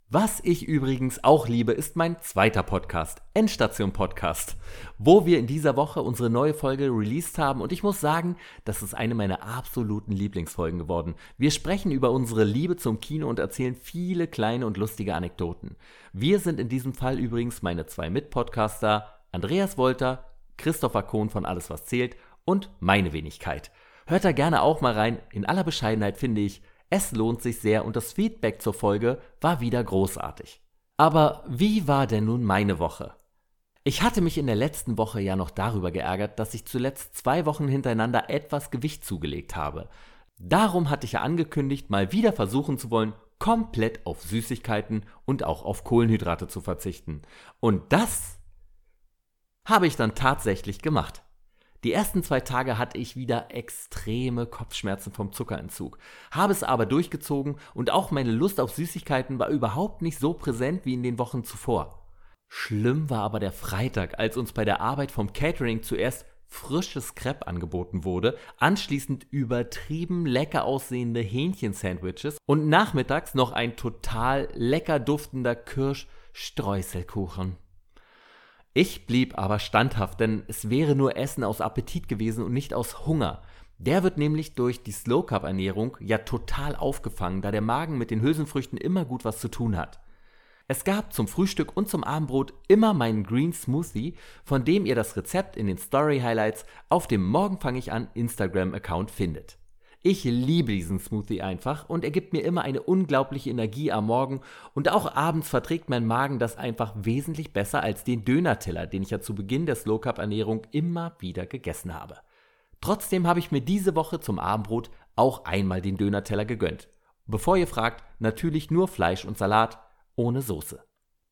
Was ich übrigens auch liebe, ist mein zweiter Podcast, Endstation Podcast, wo wir in dieser Woche unsere neue Folge released haben und ich muss sagen, das ist eine meiner absoluten Lieblingsfolgen geworden. Wir sprechen über unsere Liebe zum Kino und erzählen viele kleine und lustige Anekdoten. Wir sind in diesem Fall übrigens meine zwei Mitpodcaster, Andreas Wolter, Christopher Kohn von Alles was zählt und meine Wenigkeit. Hört da gerne auch mal rein. In aller Bescheidenheit finde ich, es lohnt sich sehr und das Feedback zur Folge war wieder großartig. Aber wie war denn nun meine Woche? Ich hatte mich in der letzten Woche ja noch darüber geärgert, dass ich zuletzt zwei Wochen hintereinander etwas Gewicht zugelegt habe. Darum hatte ich ja angekündigt, mal wieder versuchen zu wollen, komplett auf Süßigkeiten und auch auf Kohlenhydrate zu verzichten. Und das habe ich dann tatsächlich gemacht. Die ersten zwei Tage hatte ich wieder extreme Kopfschmerzen vom Zuckerentzug, habe es aber durchgezogen und auch meine Lust auf Süßigkeiten war überhaupt nicht so präsent wie in den Wochen zuvor. Schlimm war aber der Freitag, als uns bei der Arbeit vom Catering zuerst frisches Crepe angeboten wurde, anschließend übertrieben lecker aussehende Hähnchensandwiches und nachmittags noch ein total lecker duftender Kirschstreuselkuchen. Ich blieb aber standhaft, denn es wäre nur Essen aus Appetit gewesen und nicht aus Hunger. Der wird nämlich durch die Slow Carb Ernährung ja total aufgefangen, da der Magen mit den Hülsenfrüchten immer gut was zu tun hat. Es gab zum Frühstück und zum Abendbrot immer meinen Green Smoothie, von dem ihr das Rezept in den Story Highlights auf dem Morgen fange ich an Instagram Account findet. Ich liebe diesen Smoothie einfach und er gibt mir immer eine unglaubliche Energie am Morgen und auch abends verträgt mein Magen das einfach wesentlich besser als den Döner-Teller, den ich ja zu Beginn der Slow Carb Ernährung immer wieder gegessen habe. Trotzdem habe ich mir diese Woche zum Abendbrot auch einmal den Döner-Teller gegönnt. Bevor ihr fragt, natürlich nur Fleisch und Salat ohne Soße.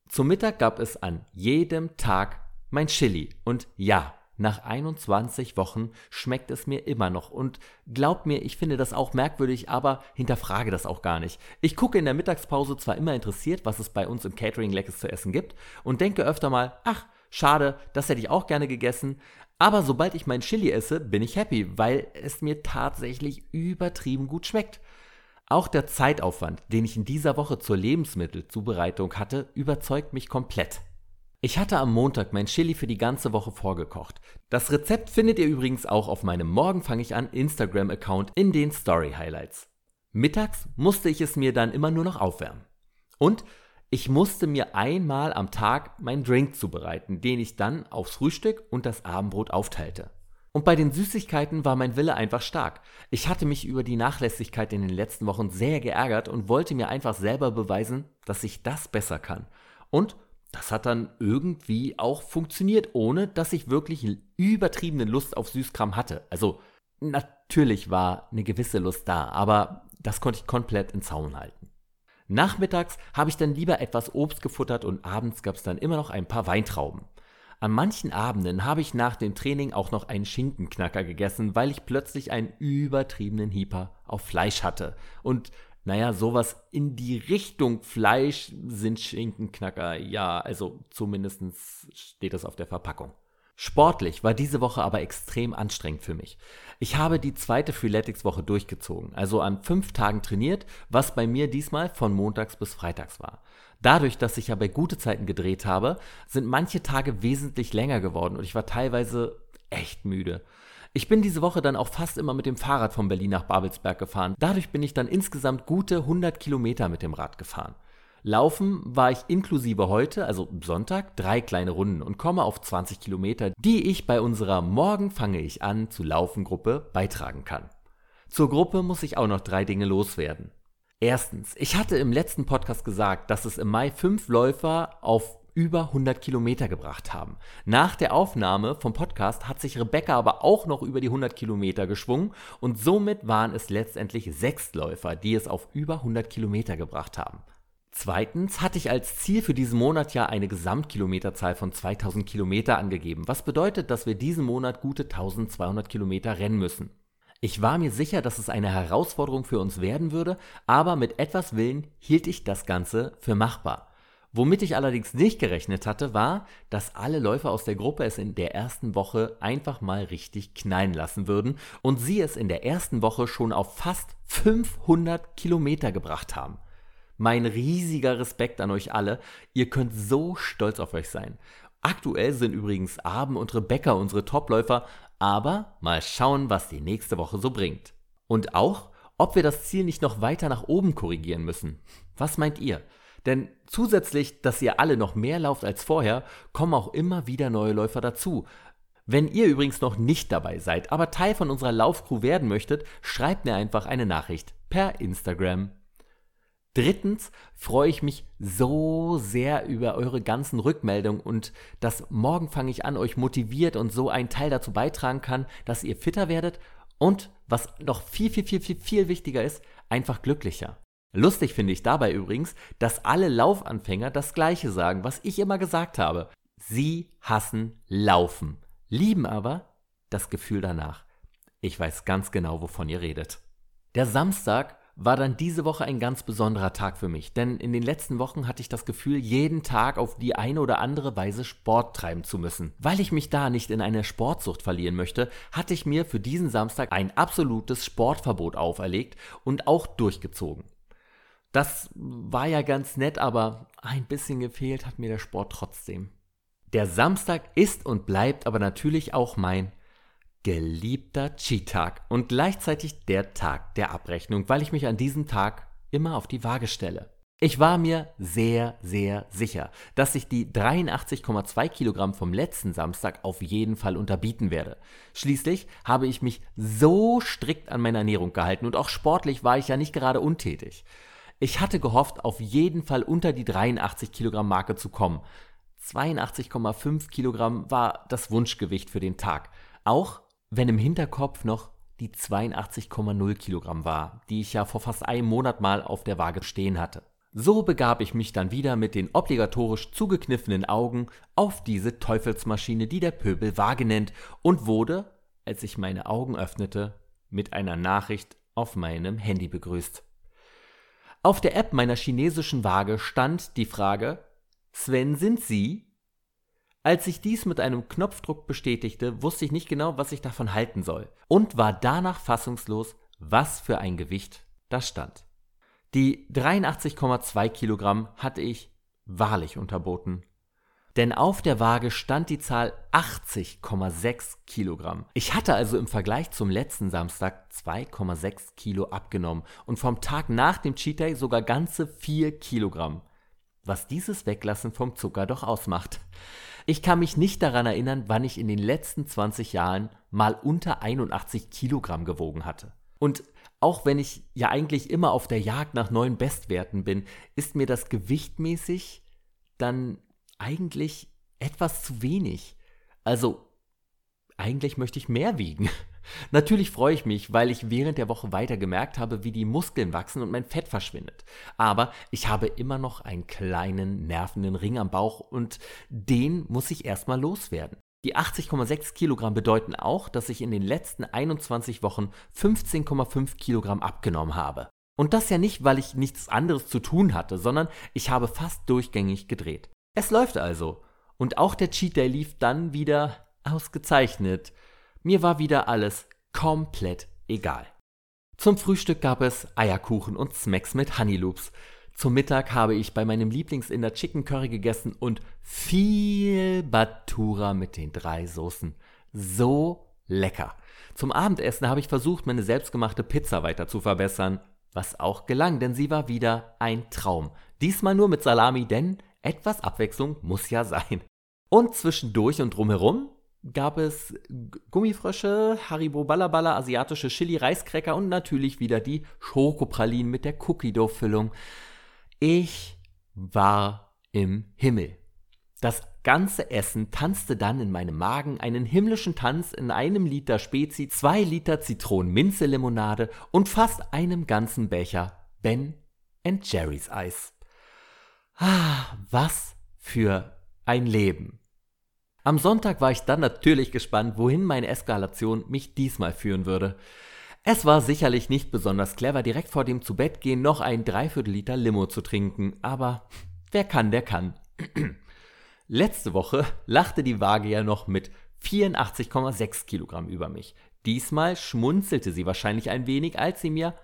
Zum Mittag gab es an jedem Tag mein Chili und ja, nach 21 Wochen schmeckt es mir immer noch. Und glaubt mir, ich finde das auch merkwürdig, aber hinterfrage das auch gar nicht. Ich gucke in der Mittagspause zwar immer interessiert, was es bei uns im Catering Leckeres zu essen gibt, und denke öfter mal, ach, schade, das hätte ich auch gerne gegessen. Aber sobald ich mein Chili esse, bin ich happy, weil es mir tatsächlich übertrieben gut schmeckt. Auch der Zeitaufwand, den ich in dieser Woche zur Lebensmittelzubereitung hatte, überzeugt mich komplett. Ich hatte am Montag mein Chili für die ganze Woche vorgekocht. Das Rezept findet ihr übrigens auch auf meinem Morgen fange ich an Instagram-Account in den Story Highlights. Mittags musste ich es mir dann immer nur noch aufwärmen. Und ich musste mir einmal am Tag meinen Drink zubereiten, den ich dann aufs Frühstück und das Abendbrot aufteilte. Und bei den Süßigkeiten war mein Wille einfach stark. Ich hatte mich über die Nachlässigkeit in den letzten Wochen sehr geärgert und wollte mir einfach selber beweisen, dass ich das besser kann. Und das hat dann irgendwie auch funktioniert, ohne dass ich wirklich übertriebene Lust auf Süßkram hatte. Also natürlich war eine gewisse Lust da, aber das konnte ich komplett in Zaun halten. Nachmittags habe ich dann lieber etwas Obst gefuttert und abends gab es dann immer noch ein paar Weintrauben. An manchen Abenden habe ich nach dem Training auch noch einen Schinkenknacker gegessen, weil ich plötzlich einen übertriebenen Hieper auf Fleisch hatte. Und naja, sowas in die Richtung Fleisch sind Schinkenknacker. Ja, also zumindest steht das auf der Verpackung. Sportlich war diese Woche aber extrem anstrengend für mich. Ich habe die zweite Freeletics-Woche durchgezogen, also an fünf Tagen trainiert, was bei mir diesmal von montags bis freitags war. Dadurch, dass ich ja bei gute Zeiten gedreht habe, sind manche Tage wesentlich länger geworden und ich war teilweise echt müde. Ich bin diese Woche dann auch fast immer mit dem Fahrrad von Berlin nach Babelsberg gefahren. Dadurch bin ich dann insgesamt gute 100 Kilometer mit dem Rad gefahren. Laufen war ich inklusive heute, also Sonntag, drei kleine Runden und komme auf 20 Kilometer, die ich bei unserer Morgen fange ich an zu laufen Gruppe beitragen kann. Zur Gruppe muss ich auch noch drei Dinge loswerden. Erstens, ich hatte im letzten Podcast gesagt, dass es im Mai fünf Läufer auf über 100 Kilometer gebracht haben. Nach der Aufnahme vom Podcast hat sich Rebecca aber auch noch über die 100 Kilometer geschwungen und somit waren es letztendlich sechs Läufer, die es auf über 100 Kilometer gebracht haben. Zweitens hatte ich als Ziel für diesen Monat ja eine Gesamtkilometerzahl von 2000 Kilometer angegeben, was bedeutet, dass wir diesen Monat gute 1200 Kilometer rennen müssen. Ich war mir sicher, dass es eine Herausforderung für uns werden würde, aber mit etwas Willen hielt ich das Ganze für machbar. Womit ich allerdings nicht gerechnet hatte, war, dass alle Läufer aus der Gruppe es in der ersten Woche einfach mal richtig knallen lassen würden und sie es in der ersten Woche schon auf fast 500 Kilometer gebracht haben. Mein riesiger Respekt an euch alle. Ihr könnt so stolz auf euch sein. Aktuell sind übrigens Aben und Rebecca unsere Topläufer, aber mal schauen, was die nächste Woche so bringt. Und auch, ob wir das Ziel nicht noch weiter nach oben korrigieren müssen. Was meint ihr? Denn zusätzlich, dass ihr alle noch mehr lauft als vorher, kommen auch immer wieder neue Läufer dazu. Wenn ihr übrigens noch nicht dabei seid, aber Teil von unserer Laufcrew werden möchtet, schreibt mir einfach eine Nachricht per Instagram. Drittens freue ich mich so sehr über eure ganzen Rückmeldungen und dass morgen fange ich an, euch motiviert und so einen Teil dazu beitragen kann, dass ihr fitter werdet und was noch viel, viel, viel, viel, viel wichtiger ist, einfach glücklicher. Lustig finde ich dabei übrigens, dass alle Laufanfänger das gleiche sagen, was ich immer gesagt habe. Sie hassen Laufen, lieben aber das Gefühl danach. Ich weiß ganz genau, wovon ihr redet. Der Samstag war dann diese Woche ein ganz besonderer Tag für mich, denn in den letzten Wochen hatte ich das Gefühl, jeden Tag auf die eine oder andere Weise Sport treiben zu müssen. Weil ich mich da nicht in eine Sportsucht verlieren möchte, hatte ich mir für diesen Samstag ein absolutes Sportverbot auferlegt und auch durchgezogen. Das war ja ganz nett, aber ein bisschen gefehlt hat mir der Sport trotzdem. Der Samstag ist und bleibt aber natürlich auch mein geliebter Cheat-Tag und gleichzeitig der Tag der Abrechnung, weil ich mich an diesem Tag immer auf die Waage stelle. Ich war mir sehr, sehr sicher, dass ich die 83,2 Kilogramm vom letzten Samstag auf jeden Fall unterbieten werde. Schließlich habe ich mich so strikt an meine Ernährung gehalten und auch sportlich war ich ja nicht gerade untätig. Ich hatte gehofft, auf jeden Fall unter die 83 Kilogramm Marke zu kommen. 82,5 Kilogramm war das Wunschgewicht für den Tag. Auch wenn im Hinterkopf noch die 82,0 Kilogramm war, die ich ja vor fast einem Monat mal auf der Waage stehen hatte. So begab ich mich dann wieder mit den obligatorisch zugekniffenen Augen auf diese Teufelsmaschine, die der Pöbel Waage nennt, und wurde, als ich meine Augen öffnete, mit einer Nachricht auf meinem Handy begrüßt. Auf der App meiner chinesischen Waage stand die Frage Sven, sind Sie? Als ich dies mit einem Knopfdruck bestätigte, wusste ich nicht genau, was ich davon halten soll und war danach fassungslos, was für ein Gewicht da stand. Die 83,2 Kilogramm hatte ich wahrlich unterboten. Denn auf der Waage stand die Zahl 80,6 Kilogramm. Ich hatte also im Vergleich zum letzten Samstag 2,6 Kilo abgenommen und vom Tag nach dem Cheat Day sogar ganze 4 Kilogramm. Was dieses Weglassen vom Zucker doch ausmacht. Ich kann mich nicht daran erinnern, wann ich in den letzten 20 Jahren mal unter 81 Kilogramm gewogen hatte. Und auch wenn ich ja eigentlich immer auf der Jagd nach neuen Bestwerten bin, ist mir das gewichtmäßig dann eigentlich etwas zu wenig. Also eigentlich möchte ich mehr wiegen. Natürlich freue ich mich, weil ich während der Woche weiter gemerkt habe, wie die Muskeln wachsen und mein Fett verschwindet. Aber ich habe immer noch einen kleinen, nervenden Ring am Bauch und den muss ich erstmal loswerden. Die 80,6 Kilogramm bedeuten auch, dass ich in den letzten 21 Wochen 15,5 Kilogramm abgenommen habe. Und das ja nicht, weil ich nichts anderes zu tun hatte, sondern ich habe fast durchgängig gedreht. Es läuft also. Und auch der Cheat Day lief dann wieder ausgezeichnet. Mir war wieder alles komplett egal. Zum Frühstück gab es Eierkuchen und Smacks mit Honey Loops. Zum Mittag habe ich bei meinem Lieblingsinder Chicken Curry gegessen und viel Batura mit den drei Soßen. So lecker. Zum Abendessen habe ich versucht, meine selbstgemachte Pizza weiter zu verbessern, was auch gelang, denn sie war wieder ein Traum. Diesmal nur mit Salami, denn etwas Abwechslung muss ja sein. Und zwischendurch und drumherum gab es Gummifrösche, Haribo Ballaballa, asiatische Chili-Reiskräcker und natürlich wieder die Schokopralinen mit der Cookie-Dough-Füllung. Ich war im Himmel. Das ganze Essen tanzte dann in meinem Magen einen himmlischen Tanz in einem Liter Spezi, zwei Liter Zitronen-Minze-Limonade und fast einem ganzen Becher Ben Jerry's Eis. Ah, was für ein Leben. Am Sonntag war ich dann natürlich gespannt, wohin meine Eskalation mich diesmal führen würde. Es war sicherlich nicht besonders clever, direkt vor dem Zubettgehen noch ein Dreiviertel Liter Limo zu trinken, aber wer kann, der kann. Letzte Woche lachte die Waage ja noch mit 84,6 Kilogramm über mich. Diesmal schmunzelte sie wahrscheinlich ein wenig, als sie mir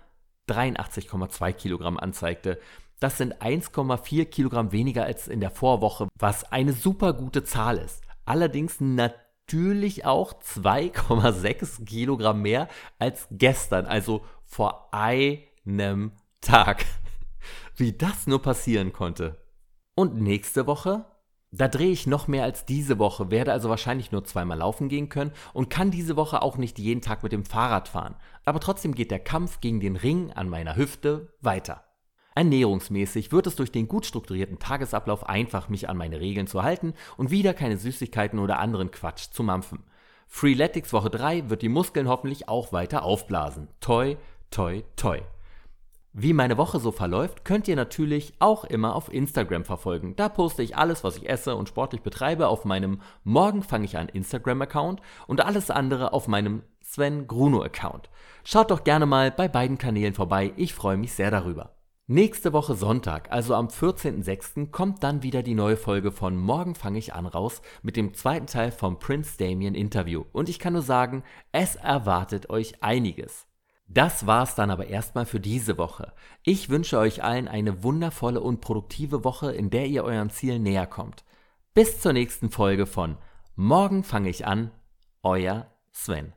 83,2 Kilogramm anzeigte. Das sind 1,4 Kilogramm weniger als in der Vorwoche, was eine super gute Zahl ist. Allerdings natürlich auch 2,6 Kilogramm mehr als gestern, also vor einem Tag. Wie das nur passieren konnte. Und nächste Woche? Da drehe ich noch mehr als diese Woche, werde also wahrscheinlich nur zweimal laufen gehen können und kann diese Woche auch nicht jeden Tag mit dem Fahrrad fahren. Aber trotzdem geht der Kampf gegen den Ring an meiner Hüfte weiter. Ernährungsmäßig wird es durch den gut strukturierten Tagesablauf einfach, mich an meine Regeln zu halten und wieder keine Süßigkeiten oder anderen Quatsch zu mampfen. Freeletics Woche 3 wird die Muskeln hoffentlich auch weiter aufblasen. Toi, toi, toi. Wie meine Woche so verläuft, könnt ihr natürlich auch immer auf Instagram verfolgen. Da poste ich alles, was ich esse und sportlich betreibe, auf meinem Morgen fange ich an Instagram-Account und alles andere auf meinem Sven Gruno-Account. Schaut doch gerne mal bei beiden Kanälen vorbei, ich freue mich sehr darüber. Nächste Woche Sonntag, also am 14.06., kommt dann wieder die neue Folge von Morgen fange ich an raus mit dem zweiten Teil vom Prince Damien Interview. Und ich kann nur sagen, es erwartet euch einiges. Das war's dann aber erstmal für diese Woche. Ich wünsche euch allen eine wundervolle und produktive Woche, in der ihr eurem Ziel näher kommt. Bis zur nächsten Folge von Morgen fange ich an, euer Sven.